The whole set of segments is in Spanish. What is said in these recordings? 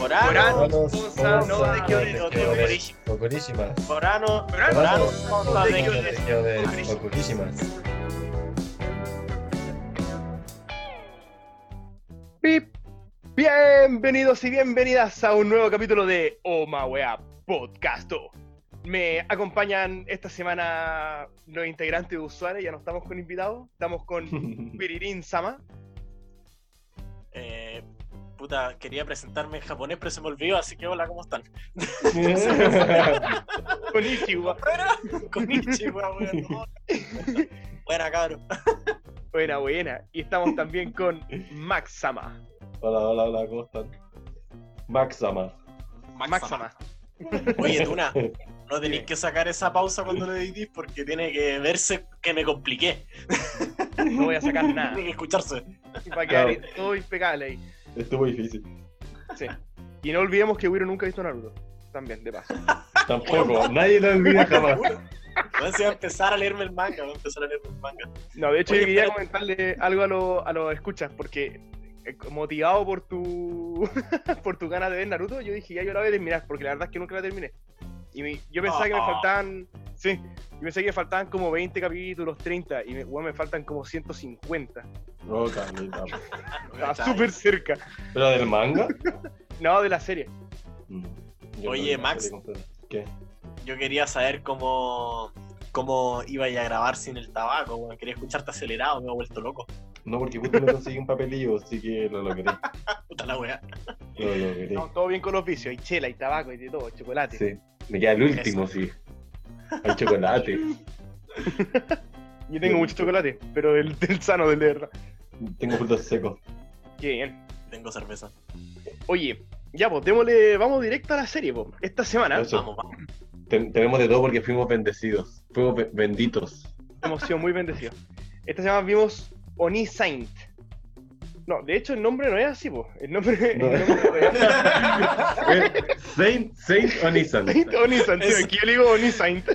Orano, Oranos, Ponza, no de Kyoto, Ocurísimas. Ocurísimas. Ocurísimas. Orano, Oranos, Orano, Ponza, de. Pip. Bienvenidos y bienvenidas a un nuevo capítulo de Oma Wea Podcasto. Me acompañan esta semana los integrantes de Usuarios, ya no estamos con invitados, estamos con Piririn Sama, puta, quería presentarme en japonés, pero se me olvidó, así que hola, ¿cómo están? con Ichiwa. Konnichiwa, weón. Buena, cabrón. Buena, buena. Y estamos también con Max Sama. Hola, hola, hola, ¿cómo están? Maxama. Max Sama. Oye, Tuna, no tenéis que sacar esa pausa cuando lo editís porque tiene que verse que me compliqué. No voy a sacar nada. Tiene que escucharse. Va a quedar todo impecable ahí. Estuvo difícil. Sí. Y no olvidemos que Wiro nunca ha visto Naruto. También, de paso. Tampoco, nadie lo olvida jamás. Bueno, si va a empezar a leerme el manga, voy a empezar a leerme el manga. No, de hecho Oye, yo quería comentarle algo a los a los escuchas, porque eh, motivado por tu por tu ganas de ver Naruto, yo dije, ya yo la voy a terminar, porque la verdad es que nunca la terminé. Y me- yo pensaba que me Ah. faltaban, sí, yo pensé que me faltaban como 20 capítulos, 30, y me, weón, me faltan como 150. No, Carlita. Estaba súper cerca. ¿Pero del manga? No, de la serie. Mm. Yo Oye, no Max. serie. ¿Qué? Yo quería saber cómo, cómo iba a grabar sin el tabaco, weón. Quería escucharte acelerado, me he vuelto loco. No, porque justo me conseguí un papelillo, así que lo logré. Puta la weá. Lo logré. No, todo bien con los vicios, hay chela, hay tabaco, hay de todo, chocolate. Sí. Me queda el último, sí. Hay chocolate. Yo tengo mucho chocolate, pero del, del sano, del de verdad. Tengo frutos secos. Qué bien. Tengo cerveza. Oye, ya pues, démosle, vamos directo a la serie, pues. Esta semana Eso. Vamos, vamos. Ten- tenemos de todo porque fuimos bendecidos. Fuimos be- benditos. hemos sido muy bendecidos. Esta semana vimos Oni Saint. No, de hecho el nombre no es así, pues. El nombre, No. el nombre real. Eh, Saint, Saint Onisan. Saint Oni Saint, sí, Es- aquí yo le digo Oni Saint.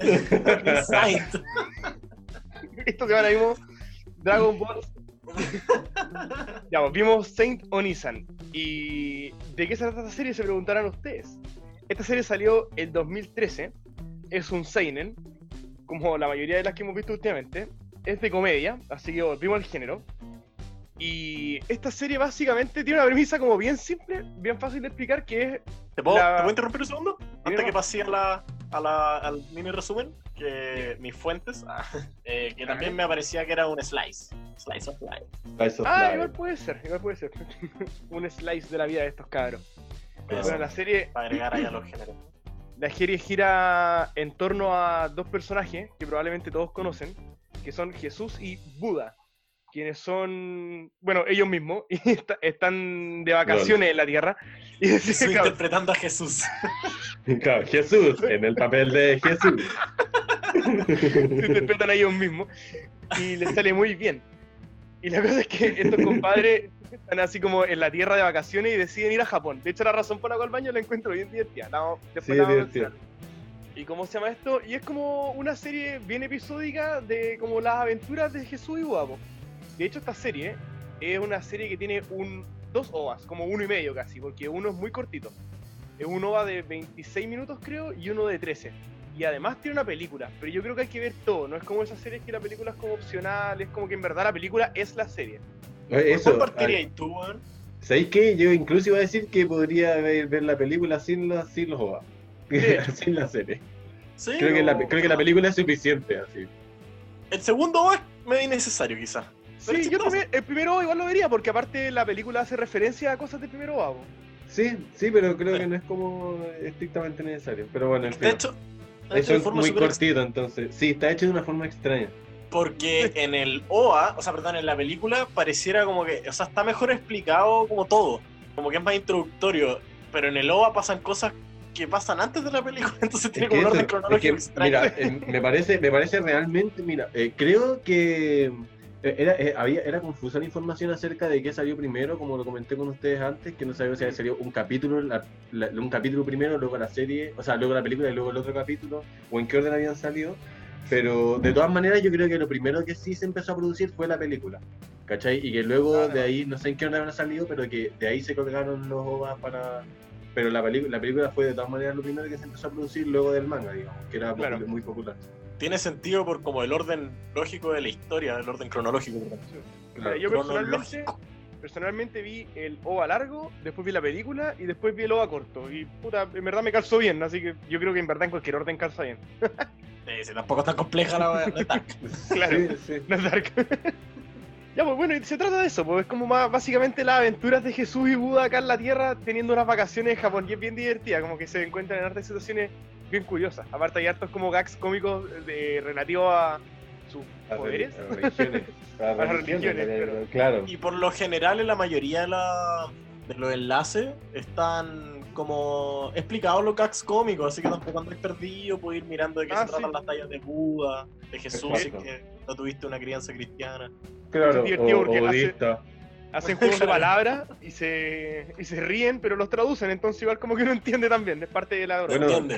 Insight. Esta semana vimos Dragon Ball. Ya, pues, vimos Saint Onisan. ¿Y de qué se trata esta serie? Se preguntarán ustedes. Esta serie salió el 2013. Es un Seinen, como la mayoría de las que hemos visto últimamente. Es de comedia, así que volvimos al género. Y esta serie básicamente tiene una premisa como bien simple, bien fácil de explicar, que es... ¿Te puedo, La- ¿te puedo interrumpir un segundo? Antes que pase a la, a la- al mini resumen, que mis fuentes, ah, eh, que también me aparecía que era un slice. Slice of life. Slice of Ah, life. igual puede ser, igual puede ser. un slice de la vida de estos cabros. Eso. Bueno, la serie Para agregar ahí a los géneros. La serie gira en torno a dos personajes que probablemente todos conocen, que son Jesús y Buda, quienes son, bueno, ellos mismos, y está- están de vacaciones en la Tierra. Y Estoy sí, claro, interpretando a Jesús. Claro, Jesús, en el papel de Jesús. se interpretan a ellos mismos y les sale muy bien. Y la cosa es que estos compadres están así como en la Tierra de vacaciones y deciden ir a Japón. De hecho, la razón por la cual baño la encuentro bien divertida. Vamos- después Sí, la vamos a. ¿Y cómo se llama esto? Y es como una serie bien episódica de como las aventuras de Jesús y Buda. De hecho, esta serie es una serie que tiene un dos ovas, como uno y medio casi, porque uno es muy cortito. Es un ova de 26 minutos creo y uno de 13. Y además tiene una película, pero yo creo que hay que ver todo, no es como esas series que la película es como opcional, es como que en verdad la película es la serie. Oye, ¿Por cuál Eso, partirías tú, weón? ¿sabéis qué? Yo incluso iba a decir que podría ver, ver la película sin, la, sin los OVA. sin la serie. Sí, Creo que, la, creo que la película es suficiente, así. El segundo es medio innecesario, quizás. Pero Sí, yo también, el primero igual lo vería, porque aparte la película hace referencia a cosas del primero po. Sí, sí, pero creo que no es como estrictamente necesario. Pero bueno, en fin. De hecho, de hecho, Eso de es forma muy cortito, entonces. Sí, está hecho de una forma extraña. Porque en el OA, o sea, perdón, en la película pareciera como que, o sea, está mejor explicado como todo, como que es más introductorio, pero en el OA pasan cosas que pasan antes de la película, entonces tiene Es que como un eso- orden cronológico es que, extraño. mira, eh, me parece, me parece realmente, mira, eh, creo que era, eh, había, era confusa la información acerca de qué salió primero, como lo comenté con ustedes antes, que no sabía si salido un capítulo, la- la- un capítulo primero, luego la serie, o sea, luego la película y luego el otro capítulo, o en qué orden habían salido. Pero de todas maneras yo creo que lo primero que sí se empezó a producir fue la película. ¿cachai? Y que luego Claro. de ahí, no sé en qué orden habrá salido, pero que de ahí se colgaron los OVAs para... Pero la, la película fue de todas maneras lo primero que se empezó a producir luego del manga, digamos, que era Claro. muy popular. Tiene sentido por como el orden lógico de la historia, el orden cronológico. Claro. yo personalmente, personalmente vi el OVA largo, después vi la película y después vi el OVA corto. Y puta, en verdad me calzó bien, así que yo creo que en verdad en cualquier orden calza bien. Si tampoco es tan compleja la verdad. Claro. Sí, sí. No es dark. Ya, pues bueno, y se trata de eso, pues es como más básicamente las aventuras de Jesús y Buda acá en la Tierra teniendo unas vacaciones en Japón y es bien divertida, como que se encuentran en hartas situaciones bien curiosas. Aparte hay hartos como gags cómicos de, relativos a sus A poderes. a religiones. A las religiones, religiones, claro. claro. Y por lo general, en la mayoría de, la- de los enlaces están como explicados los gags cómicos, así que tampoco andáis perdido, puedes ir mirando de qué Ah, se tratan las tallas de Buda, de Jesús, Exacto. que no tuviste una crianza cristiana. Claro, Es divertido o- porque o hace-. Hacen juegos de palabras y se, y se ríen, pero los traducen, entonces igual como que uno entiende también, es parte de la broma. Bueno.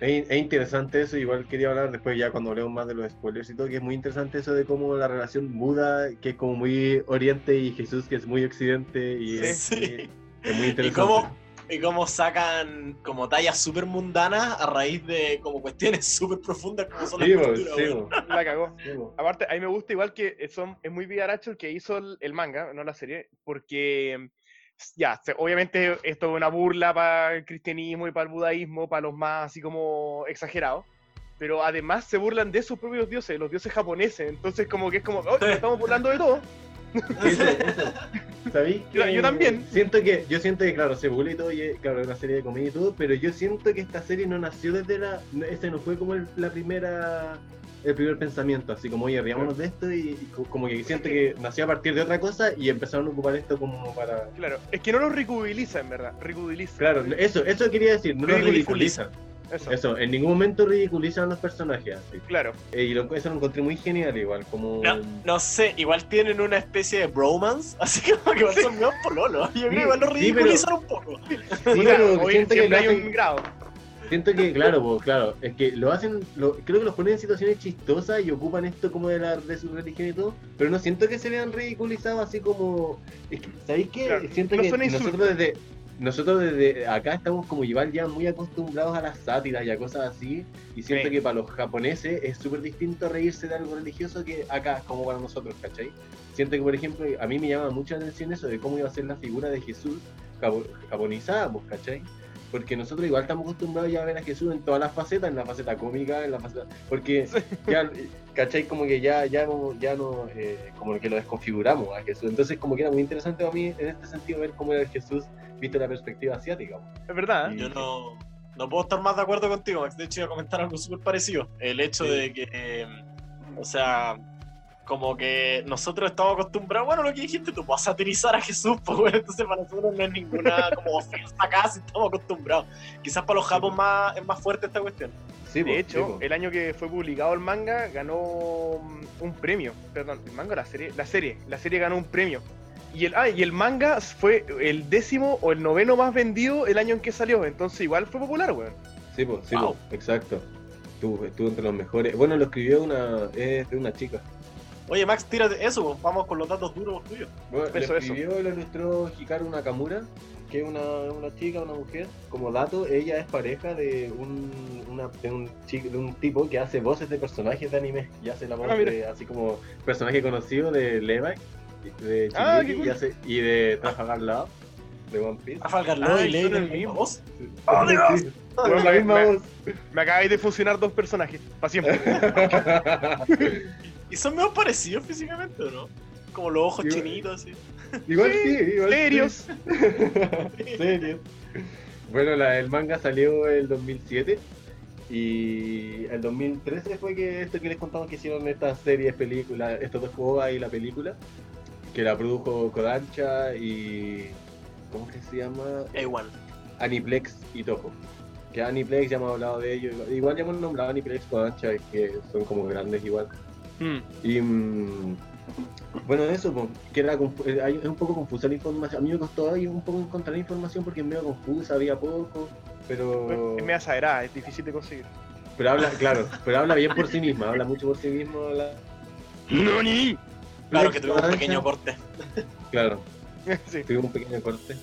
Es, es interesante eso, igual quería hablar después ya cuando hablemos más de los spoilers y todo, que es muy interesante eso de cómo la relación Buda, que es como muy oriente, y Jesús, que es muy occidente, y Sí. es, Sí. es muy Y interesante. cómo, y cómo sacan como tallas súper mundanas a raíz de como cuestiones súper profundas como son Sí, las culturas. sí, La cagó. sí. Aparte, a mí me gusta igual que son, es muy villaracho el que hizo el, el manga, no la serie, porque ya, obviamente esto es una burla para el cristianismo y para el budaísmo, para los más así como exagerados, pero además se burlan de sus propios dioses, los dioses japoneses, entonces como que es como, "Oh, estamos burlando de todo. Eso, eso. ¿Sabéis? Yo- yo también. Siento que, yo siento que, claro, se burla y todo, y es, claro, es una serie de comedia y todo, pero yo siento que esta serie no nació desde la. no- Ese no fue como el- la primera. El primer pensamiento, así como, oye, riámonos de esto, y, y co- como que siento que nació a partir de otra cosa y empezaron a ocupar esto como para. Claro, es que no lo ridiculiza en verdad, ridiculiza. Claro, eso, eso quería decir, no lo Ridiculiza. ridiculizan. Eso, Eso, en ningún momento ridiculizan a los personajes, así. claro. Eh, y lo, eso lo encontré muy genial, igual, como. No, no sé, igual tienen una especie de bromance, así que como que igual son medio pololos. Yo creo que igual lo Sí, pero- ridiculizan un poco. Sí, pero hoy siento que hay hacen- un grado. Siento que, claro, po, claro, es que lo hacen, lo- creo que los ponen en situaciones chistosas y ocupan esto como de, la, de su religión y todo, pero no siento que se vean ridiculizados así como, es que, ¿sabéis qué? Claro, siento no que nosotros desde, nosotros desde acá estamos como igual ya muy acostumbrados a las sátiras y a cosas así, y siento Sí. que para los japoneses es súper distinto reírse de algo religioso que acá, como para nosotros, ¿cachai? Siento que, por ejemplo, a mí me llama mucho la atención eso de cómo iba a ser la figura de Jesús japo- japonizada, pues, ¿cachai? Porque nosotros igual estamos acostumbrados ya a ver a Jesús en todas las facetas, en la faceta cómica, en la faceta... Porque ya, ¿cachai? Como que ya, ya no, ya no eh, como que lo desconfiguramos a Jesús. Entonces como que era muy interesante para mí en este sentido ver cómo era el Jesús visto la perspectiva asiática. Es verdad. ¿eh? Yo no, no puedo estar más de acuerdo contigo, Max. De hecho, iba a comentar algo súper parecido. El hecho Sí. de que, eh, o sea, como que nosotros estamos acostumbrados, bueno, lo que dijiste, tú puedes satirizar a Jesús, pues bueno, entonces para nosotros no es ninguna como ofensa acá, si estamos acostumbrados. Quizás para los japos más, es más fuerte esta cuestión. Sí, De po, hecho, sí, po. el año que fue publicado el manga ganó un premio. Perdón, el manga o la serie. La serie. La serie ganó un premio. Y el, ah, y el manga fue el décimo o el noveno más vendido el año en que salió. Entonces igual fue popular, weón. Sí, po, sí, Wow. po, exacto. Estuvo, estuvo entre los mejores. Bueno, lo escribió una, es de una chica. Oye, Max, tírate eso, vamos con los datos duros tuyos. Bueno, Eso, eso. escribió lo ilustró Hikaru Nakamura, que es una, una chica, una mujer. Como dato, ella es pareja de un, una- de un chico, de un tipo que hace voces de personajes de anime. Y hace la voz Ah, mira. de, así como personaje conocido de Levi, de Ah, Shingeki, qué cool. y, hace- y de Trafalgar Law, de One Piece. Rafael Garlow Ay, y de el la misma mismo. voz. Sí. ¡Oh, Dios! Sí, Con la misma Me- voz. Me acabáis de fusionar dos personajes. Para siempre. Y son medio parecidos físicamente, ¿o no? Como los ojos Igual- chinitos, así. igual sí, igual sí. Serios. Serios. Bueno, la, el manga salió el 2007 y el 2013 fue que esto que les contamos que hicieron estas series, películas, estos dos juegos y la película, que la produjo Kodansha y... ¿Cómo que se llama? A1. Aniplex y Toho. Que Aniplex ya hemos hablado de ellos, igual ya hemos nombrado Aniplex, Kodansha, que son como grandes igual. Mm. Y mm, bueno, eso, que era eh, es un poco confusa la información. A mí me costó ahí un poco encontrar información porque es medio confusa, había poco, pero Es media sagrada, es difícil de conseguir. pero habla, claro, pero habla bien por sí misma, habla mucho por sí misma. habla- ¡Nani! Claro que tuvimos un pequeño corte. Claro, Sí. tuvimos un pequeño corte.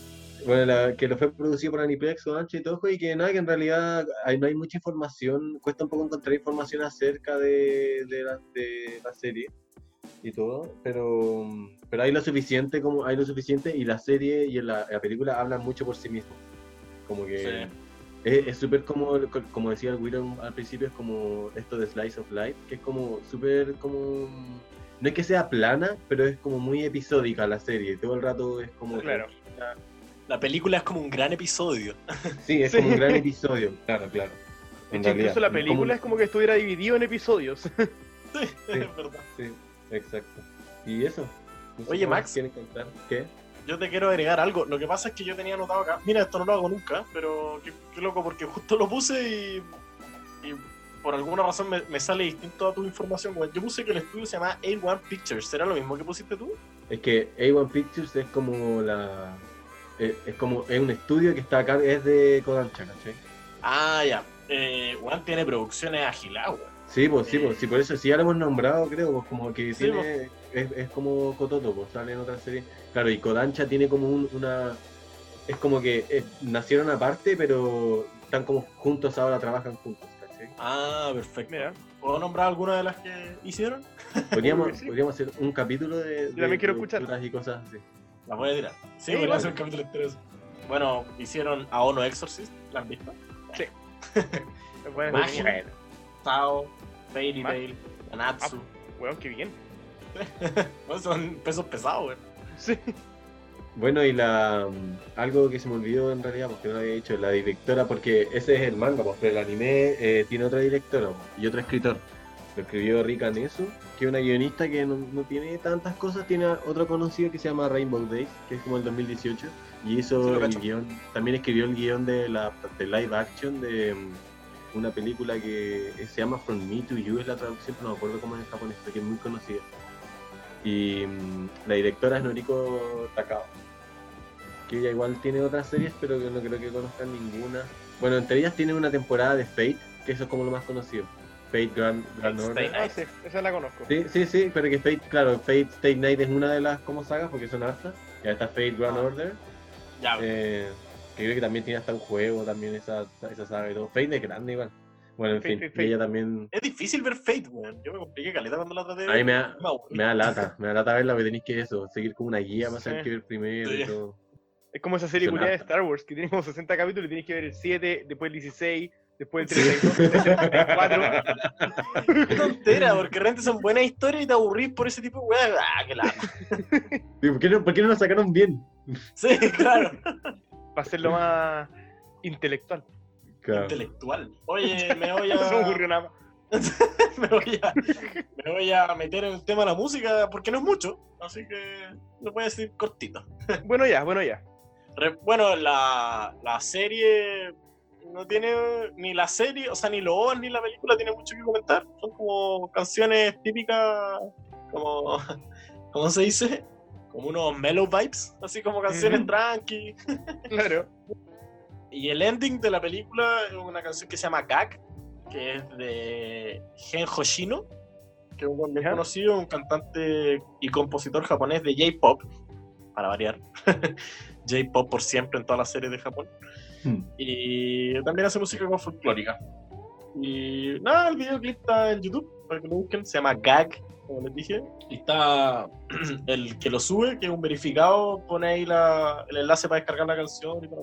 Bueno, la- que lo fue producido por Aniplex, Kodansha y todo, y que nada, que en realidad hay, no hay mucha información, cuesta un poco encontrar información acerca de, de, la, de la serie y todo, pero, pero hay lo suficiente como hay lo suficiente y la serie y la, la película hablan mucho por sí mismos. Como que Sí. es es súper como, como decía el Willow al principio, es como esto de Slice of Life, que es como súper como... No es que sea plana, pero es como muy episódica la serie. Todo el rato es como... Claro. La película es como un gran episodio. Sí, es Sí. como un gran episodio. Claro, claro. En hecho, incluso la como- película es como que estuviera dividido en episodios. Sí, es verdad. Sí, exacto. ¿Y eso? Oye, Max. ¿Quieren contar? ¿Qué? Yo te quiero agregar algo. Lo que pasa es que yo tenía anotado acá. Mira, esto no lo hago nunca, pero qué, qué loco, porque justo lo puse y, y por alguna razón me, me sale distinto a tu información. weón. Yo puse que el estudio se llama A1 Pictures. ¿Será lo mismo que pusiste tú? Es que A1 Pictures es como la... Es, es como... Es un estudio que está acá, es de Kodansha, ¿cachai? Ah, ya. Eh, Juan tiene producciones agiladas. Sí, pues sí, Eh. pues sí, por eso sí ya lo hemos nombrado, creo, pues como que Sí, tiene, es, es como Kototo, pues sale en otra serie. Claro, y Kodansha tiene como un- una, es como que eh, nacieron aparte, pero están como juntos ahora, trabajan juntos, ¿cachai? Ah, perfecto. Mira, ¿Puedo nombrar alguna de las que hicieron? Podríamos, Sí. podríamos hacer un capítulo de, de también quiero escuchar. productoras y cosas así. Las voy a tirar. Sí, Sí, voy a hacer un capítulo entero. Bueno, hicieron a Ono Exorcist, ¿la han visto? bueno, Magia. Tao, Fairy Ma- Tail, Nanatsu. weón, qué bien. Bueno, son pesos pesados, weón. Sí. Bueno, y la algo que se me olvidó en realidad, porque no lo había dicho, la directora, porque ese es el manga, pues, pero el anime eh, tiene otra directora y otro escritor. Lo escribió Rika Nesu, que es una guionista que no, no tiene tantas cosas, tiene otro conocido que se llama Rainbow Days, que es como el 2018, y hizo el guion, también escribió el guion de la de live action de mm, una película que se llama From Me to You, es la traducción, pero no me acuerdo cómo es en japonés, que es muy conocida. Y mm, la directora es Noriko Takao. Que ella igual tiene otras series, pero que no creo que conozcan ninguna. Bueno, entre ellas tiene una temporada de Fate, que eso es como lo más conocido. Fate Grand, Grand Order. Night. Ah, sí, esa la conozco. Sí, sí, sí, pero que Fate, claro, Fate Stay Night es una de las como sagas, porque son hartas. Ya está Fate Grand Ah. Order, Ya, eh, que creo que también tiene hasta un juego, también esa, esa saga y todo. Fate es grande igual. Bueno, en Fate, fin, Fate, y Fate. ella también... es difícil ver Fate, weón. Yo me compliqué caleta cuando la traté de A mí me da, aburrí. me da lata, me da lata verla, porque tenéis que eso, seguir como una guía para saber Sí. qué ver primero Sí. y todo. Es como esa serie culiada de. Star Wars, que tiene como 60 capítulos y tienes que ver el 7, después el 16, después el Sí. 32, después el 34. Qué tontera, porque realmente son buenas historias y te aburrís por ese tipo de weá. Ah, qué lata. ¿Y ¿Por qué, no, ¿Por qué no lo sacaron bien? Sí, claro. Para hacerlo más intelectual. Claro. Intelectual. Oye, me voy No se me a. ocurrió nada. me, voy a me voy a meter en el tema de la música porque no es mucho. Así que lo voy a decir cortito. Bueno, ya, bueno, ya. Re- Bueno, la, la serie no tiene ni la serie, o sea, ni los OVAs ni la película tiene mucho que comentar. Son como canciones típicas, como, ¿cómo se dice? Como unos mellow vibes, así como canciones Ujú. tranqui. Claro. Y el ending de la película es una canción que se llama Gag, que es de Gen Hoshino, que es un conocido, un cantante y compositor japonés de J-pop, para variar. J-pop por siempre en todas las series de Japón. Hmm. Y también hace música como folclórica. Y nada, el videoclip está en YouTube, para que lo busquen, se llama Gag, como les dije. Y está el que lo sube, que es un verificado, pone ahí la- el enlace para descargar la canción y para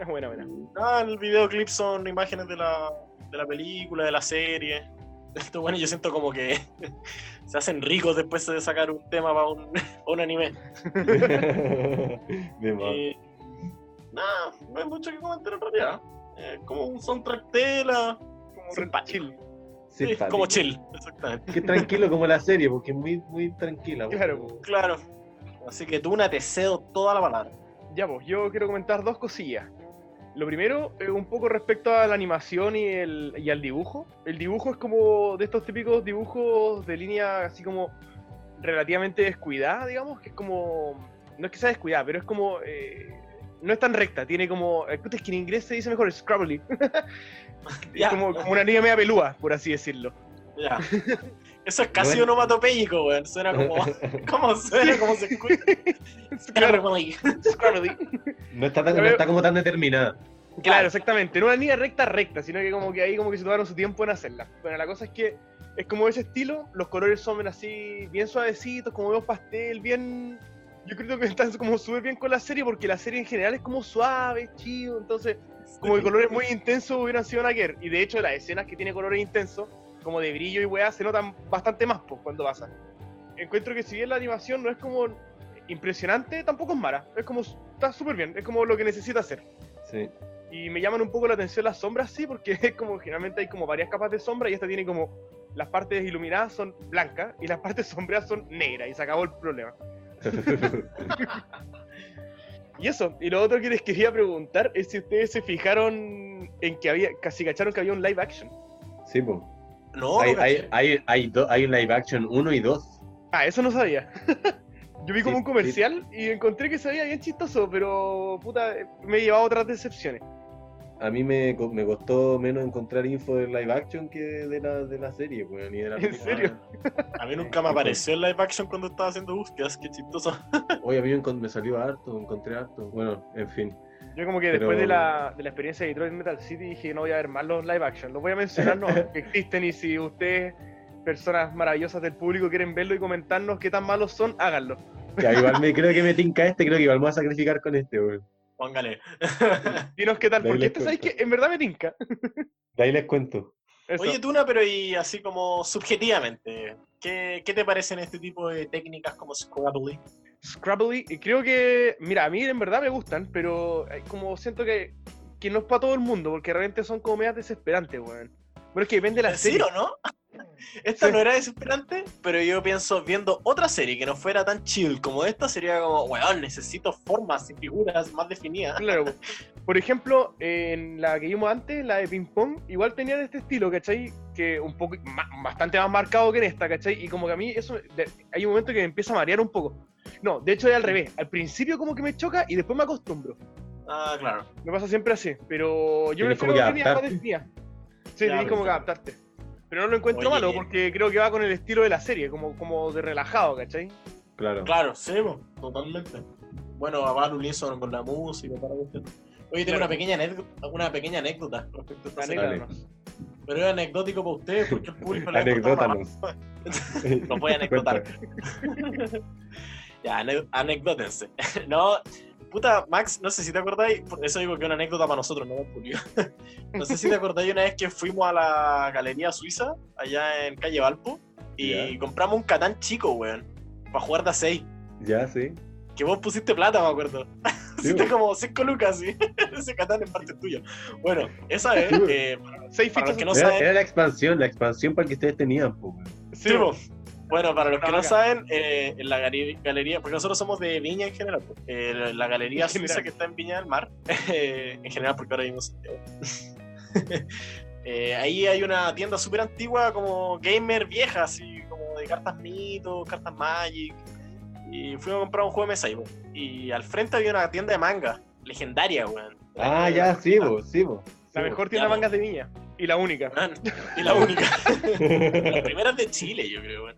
Es buena, buena. Ah, el videoclip son imágenes de la, de la película, de la serie. Esto bueno, yo siento como que se hacen ricos después de sacar un tema para un, un anime. De más. Y, nada, no hay mucho que comentar en realidad. Eh, como un soundtrack tela, Como chill. Sí, como chill, exactamente. Que tranquilo como la serie, porque es muy, muy tranquila. Claro. como- Claro. Así que tú una te cedo toda la palabra. Ya, pues, yo quiero comentar dos cosillas. Lo primero, eh, un poco respecto a la animación y, el, y al dibujo. El dibujo es como de estos típicos dibujos de línea así como relativamente descuidada, digamos, que es como... No es que sea descuidada, pero es como... eh, no es tan recta, tiene como... eh, Es que en inglés se dice mejor scrabbly. Ya. Es como, como una línea media pelúa, por así decirlo. Ya. Eso es casi No es- onomatopéyico, weón. Suena como. ¿Cómo suena? ¿Cómo se escucha? Claro, Scrabble. No está, tan- no está como tan determinada. Claro, exactamente. No una línea recta, recta, sino que como que ahí como que se tomaron su tiempo en hacerla. Bueno, la cosa es que es como ese estilo, los colores son así, bien suavecitos, como veo pastel, bien... Yo creo que están como súper bien con la serie, porque la serie en general es como suave, chido, entonces como que colores muy intensos hubieran sido Naker. Y de hecho las escenas que tiene colores intensos, como de brillo y weá, se notan bastante más pues, cuando pasan. Encuentro que si bien la animación no es como impresionante, tampoco es mala. Es como, está súper bien, es como lo que necesita hacer. Sí. Y me llaman un poco la atención las sombras, sí, porque es como generalmente hay como varias capas de sombra y esta tiene como las partes iluminadas son blancas y las partes sombreadas son negras y se acabó el problema. Y eso, y lo otro que les quería preguntar es si ustedes se fijaron en que había, casi cacharon que había un live action. Sí, pues. No, hay, no hay, hay, hay, do- hay un live action 1 y 2. Ah, eso no sabía. Yo vi como Sí, un comercial y encontré que se veía bien chistoso, pero puta, me he llevado otras decepciones. A mí me, co- me costó menos encontrar info del live action que de la, de la serie, weón. la ¿En película. serio? A mí nunca me apareció el live action cuando estaba haciendo búsquedas, qué chistoso. Oye, a mí me, salió harto, encontré harto. Bueno, en fin. Yo como que Pero- después de la, de la experiencia de Detroit Metal City dije no voy a ver más los live action, los voy a mencionar no, que existen y si ustedes, personas maravillosas del público, quieren verlo y comentarnos qué tan malos son, háganlo. Ya, igual me creo que me tinca este, creo que igual me voy a sacrificar con este, weón. Póngale. Dinos qué tal, porque este sabéis que en verdad me tinca. De ahí les cuento. Eso. Oye, Tuna, pero y así como subjetivamente, ¿qué, qué te parecen este tipo de técnicas como? Scrabbly, y creo que, mira, a mí en verdad me gustan, pero eh, como siento que, que no es para todo el mundo, porque realmente son como medias desesperantes, weón. Bueno, es que depende de la ¿Sí serie. o no? Esta Sí. no era desesperante, pero yo pienso, viendo otra serie que no fuera tan chill como esta, sería como, weón, necesito formas y figuras más definidas. Claro. Por ejemplo, en la que vimos antes, la de ping pong, igual tenía de este estilo, ¿cachai? Que un poco, bastante más marcado que en esta, ¿cachai? Y como que a mí eso, hay un momento que me empieza a marear un poco. No, de hecho es al revés. Al principio como que me choca y después me acostumbro. Ah, claro. Me pasa siempre así, pero yo prefiero como que líneas más definidas. Sí, tenés como que adaptarte. Pero no lo encuentro Oye. malo porque creo que va con el estilo de la serie, como, como de relajado, ¿cachai? Claro. Claro, sí, totalmente. Bueno, a un unísono con la música, para usted. Oye, tengo Claro. una pequeña anécdota, una pequeña anécdota respecto a esta serie. Pero es anecdótico para ustedes porque el público le va a importar más. Anecdótanos. Los voy a anecdotar. ya, ane- anecdótense. no, puta, Max, no sé si te acordáis, por eso digo que es una anécdota para nosotros, no para público. no sé si te acordáis una vez que fuimos a la Galería Suiza, allá en calle Valpo, y Ya. compramos un Catán chico, weón, para jugar de a 6. Ya, sí. Que vos pusiste plata, me acuerdo. Sí, Pusiste como 5 lucas, sí. Ese Catán en parte es tuyo. Bueno, esa vez, Sí, eh, Seis Para los fichas. que no era, saben- era la expansión, la expansión para el que ustedes tenían, po, weón. Sí, po. Bueno, para los que no saben, eh, en la galería, porque nosotros somos de Viña en general, po. Eh, la galería En general. suiza que está en Viña del Mar, eh, en general porque ahora vivimos. Eh, ahí hay una tienda súper antigua, como gamer vieja, así como de cartas mitos, cartas Magic. Y fuimos a comprar un juego de mesa ahí, po. Y al frente había una tienda de manga, legendaria, weón. Ah, ya, sí, po, sí, po. La Sí, mejor tienda de mangas de niña. Y la única. Weón, Y la única. Las primeras de Chile, yo creo, weón.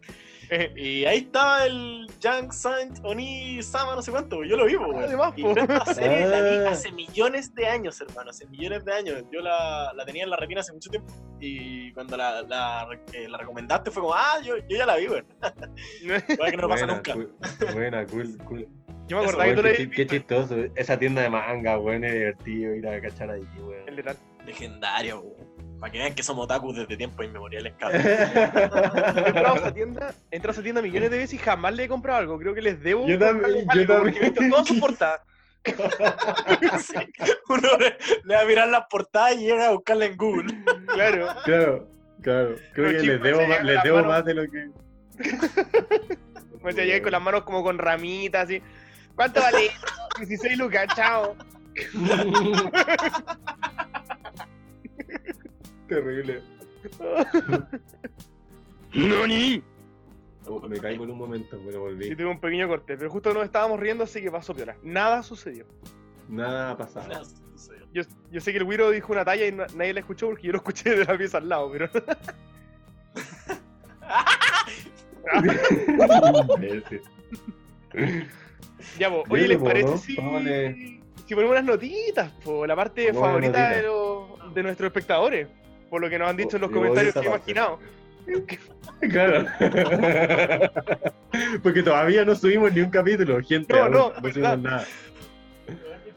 Eh, Y ahí estaba el Young Saint Oni Sama, no sé cuánto, yo lo vi, po, weón. Además, Y esta serie la vi Ah. hace millones de años, hermano, hace millones de años. Yo la, la tenía en la retina hace mucho tiempo. Y cuando la, la, eh, la recomendaste fue como, ah, yo, yo ya la vi, weón. Igual que no pasa Buena, nunca. cool, Buena, cool, cool. Yo me acordaba que tú le qué, chistoso. Esa tienda de manga, weón, es divertido ir a cachar ahí, El weón. letal. Legendario, weón. Para que vean que somos otakus desde tiempos inmemoriales, cabrón. He entrado a esa tienda, he entrado a esa tienda millones de veces y jamás le he comprado algo. Creo que les debo. Yo también, yo porque he visto también. todas sus portadas. Sí. Uno le, le va a mirar las portadas y llega a buscarla en Google. Claro. Claro, claro. Creo Los que les debo, más, les debo manos. más de lo que. Me con las manos como con ramitas, así. ¿Cuánto vale? esto? 16 lucas, chao. Terrible. ¡Noni! Oh, me caigo en un momento, pero Y volví. tuve un pequeño corte, pero justo nos estábamos riendo, así que pasó piola. Nada sucedió. Nada ha pasado. No sé. Yo, yo sé que el Wiro dijo una talla y na- nadie la escuchó porque yo lo escuché de la pieza al lado, pero. Ya, po. Oye, ¿les parece si, si ponemos unas notitas? Po, la parte favorita de, los- de nuestros espectadores. Por lo que nos han dicho en los comentarios que he imaginado. Claro. Porque todavía no subimos ni un capítulo, gente. No, no, no subimos nada.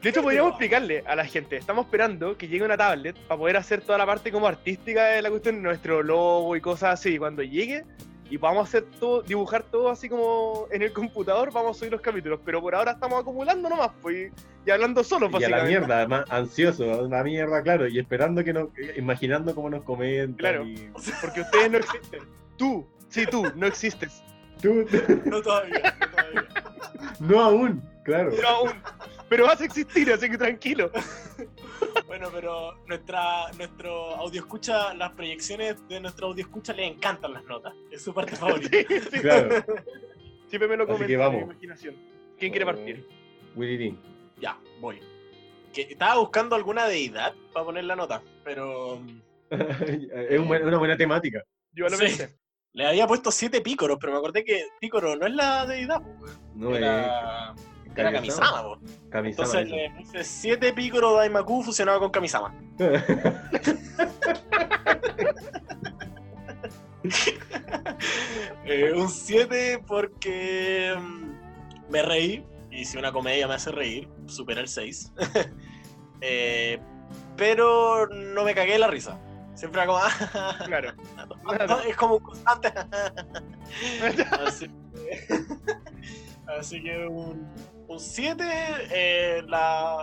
De hecho, podríamos explicarle a la gente. Estamos esperando que llegue una tablet para poder hacer toda la parte como artística de la cuestión, nuestro logo y cosas así. Y cuando llegue y vamos a hacer todo, dibujar todo así como en el computador, vamos a subir los capítulos. Pero por ahora estamos acumulando nomás, pues, y hablando solos, Y a la básicamente. mierda, además, ansioso, a la mierda, claro, y esperando que nos, imaginando cómo nos comentan. Claro. y- Porque ustedes no existen. Tú, sí, tú, no existes. Tú, No todavía, no todavía. no aún, claro. No aún. Pero vas a existir, así que tranquilo. Bueno, pero nuestra, nuestro audio escucha, las proyecciones de nuestro audio escucha le encantan las notas. Es su parte favorita. Sí, sí. Claro. Siempre me lo comenta que mi vamos. imaginación. ¿Quién quiere partir? Willy Dean. Ya, voy. Que estaba buscando alguna deidad para poner la nota, pero es una buena temática. Yo lo Sí. pensé. le había puesto siete pícoros, pero me acordé que pícoro no es la deidad, No era, es. Era Kamisama. po. Kamisama. Entonces puse siete pícoros Daimaku fusionado con Kamisama. Eh, un 7 porque mm, me reí. Y si una comedia me hace reír, supera el 6. Eh, pero no me cagué la risa. Siempre era como. Claro. es como un constante. así, que- así que un, un 7. eh,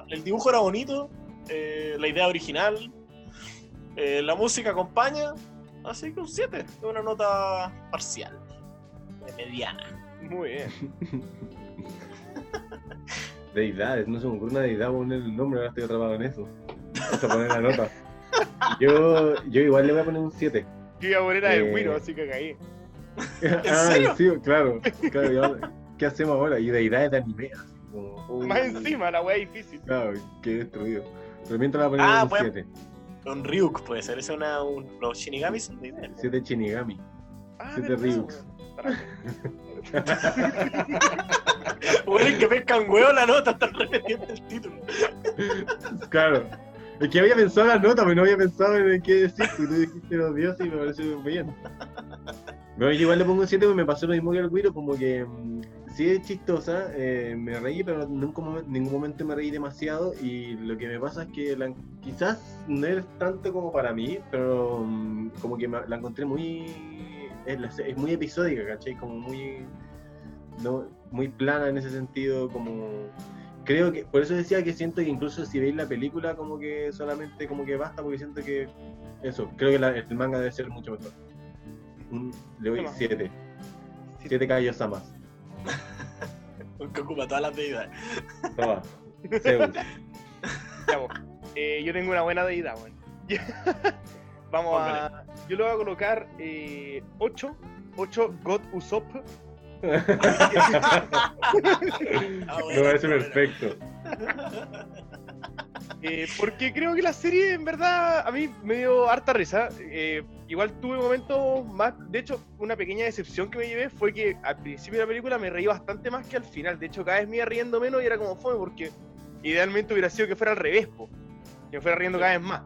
el dibujo era bonito. eh, la idea original. eh, la música acompaña. Así que un 7. Es una nota parcial. Mediana. Muy bien. Deidades, no se me ocurre una deidad poner el nombre, ahora estoy atrapado en eso. Vamos a poner la nota. Yo, yo igual le voy a poner un 7. Yo iba a poner a de Eh, Wiro, así que caí. ah, serio? sí, claro. ¿Qué hacemos ahora? Y deidades de anime. Como, uy, Más encima, la wea difícil. Claro, qué destruido. Pero mientras voy a Ah, bueno. un 7. Un Ryuk puede ser. Es una. Un, los Shinigami son de idea. 7 Shinigami. Ah, Siete verdad, Ryuks. Bueno, es que pescan huevo la nota, están repitiendo el título. Claro. Es que había pensado en la nota, pero no había pensado en qué decir. Tú dijiste los dioses y me pareció bien. Bueno, yo igual le pongo un 7 porque me pasó lo mismo que al Guiro, como que mm, sí es chistosa, eh, me reí, pero nunca ningún momento me reí demasiado. Y lo que me pasa es que la- quizás no es tanto como para mí, pero mm, como que me- la encontré muy. Es, es muy episódica, ¿cachai? Como muy. No, muy plana en ese sentido, como creo que por eso decía que siento que incluso si veis la película como que solamente como que basta porque siento que eso creo que la- el manga debe ser mucho mejor Un- le doy Toma. 7 7 callos más Que ocupa todas las deidades. toma Zeus Ya, vos. Eh, yo tengo una buena deidad, weón. Vamos a. Yo le voy a colocar 8. 8 God Usopp. Ah, me bueno, parece perfecto eh, porque creo que la serie, en verdad, a mí me dio harta risa. Eh, igual tuve momentos más. De hecho, una pequeña decepción que me llevé fue que al principio de la película me reí bastante más que al final. De hecho, cada vez me iba riendo menos y era como fome porque idealmente hubiera sido que fuera al revés, po. Que me fuera riendo cada vez más.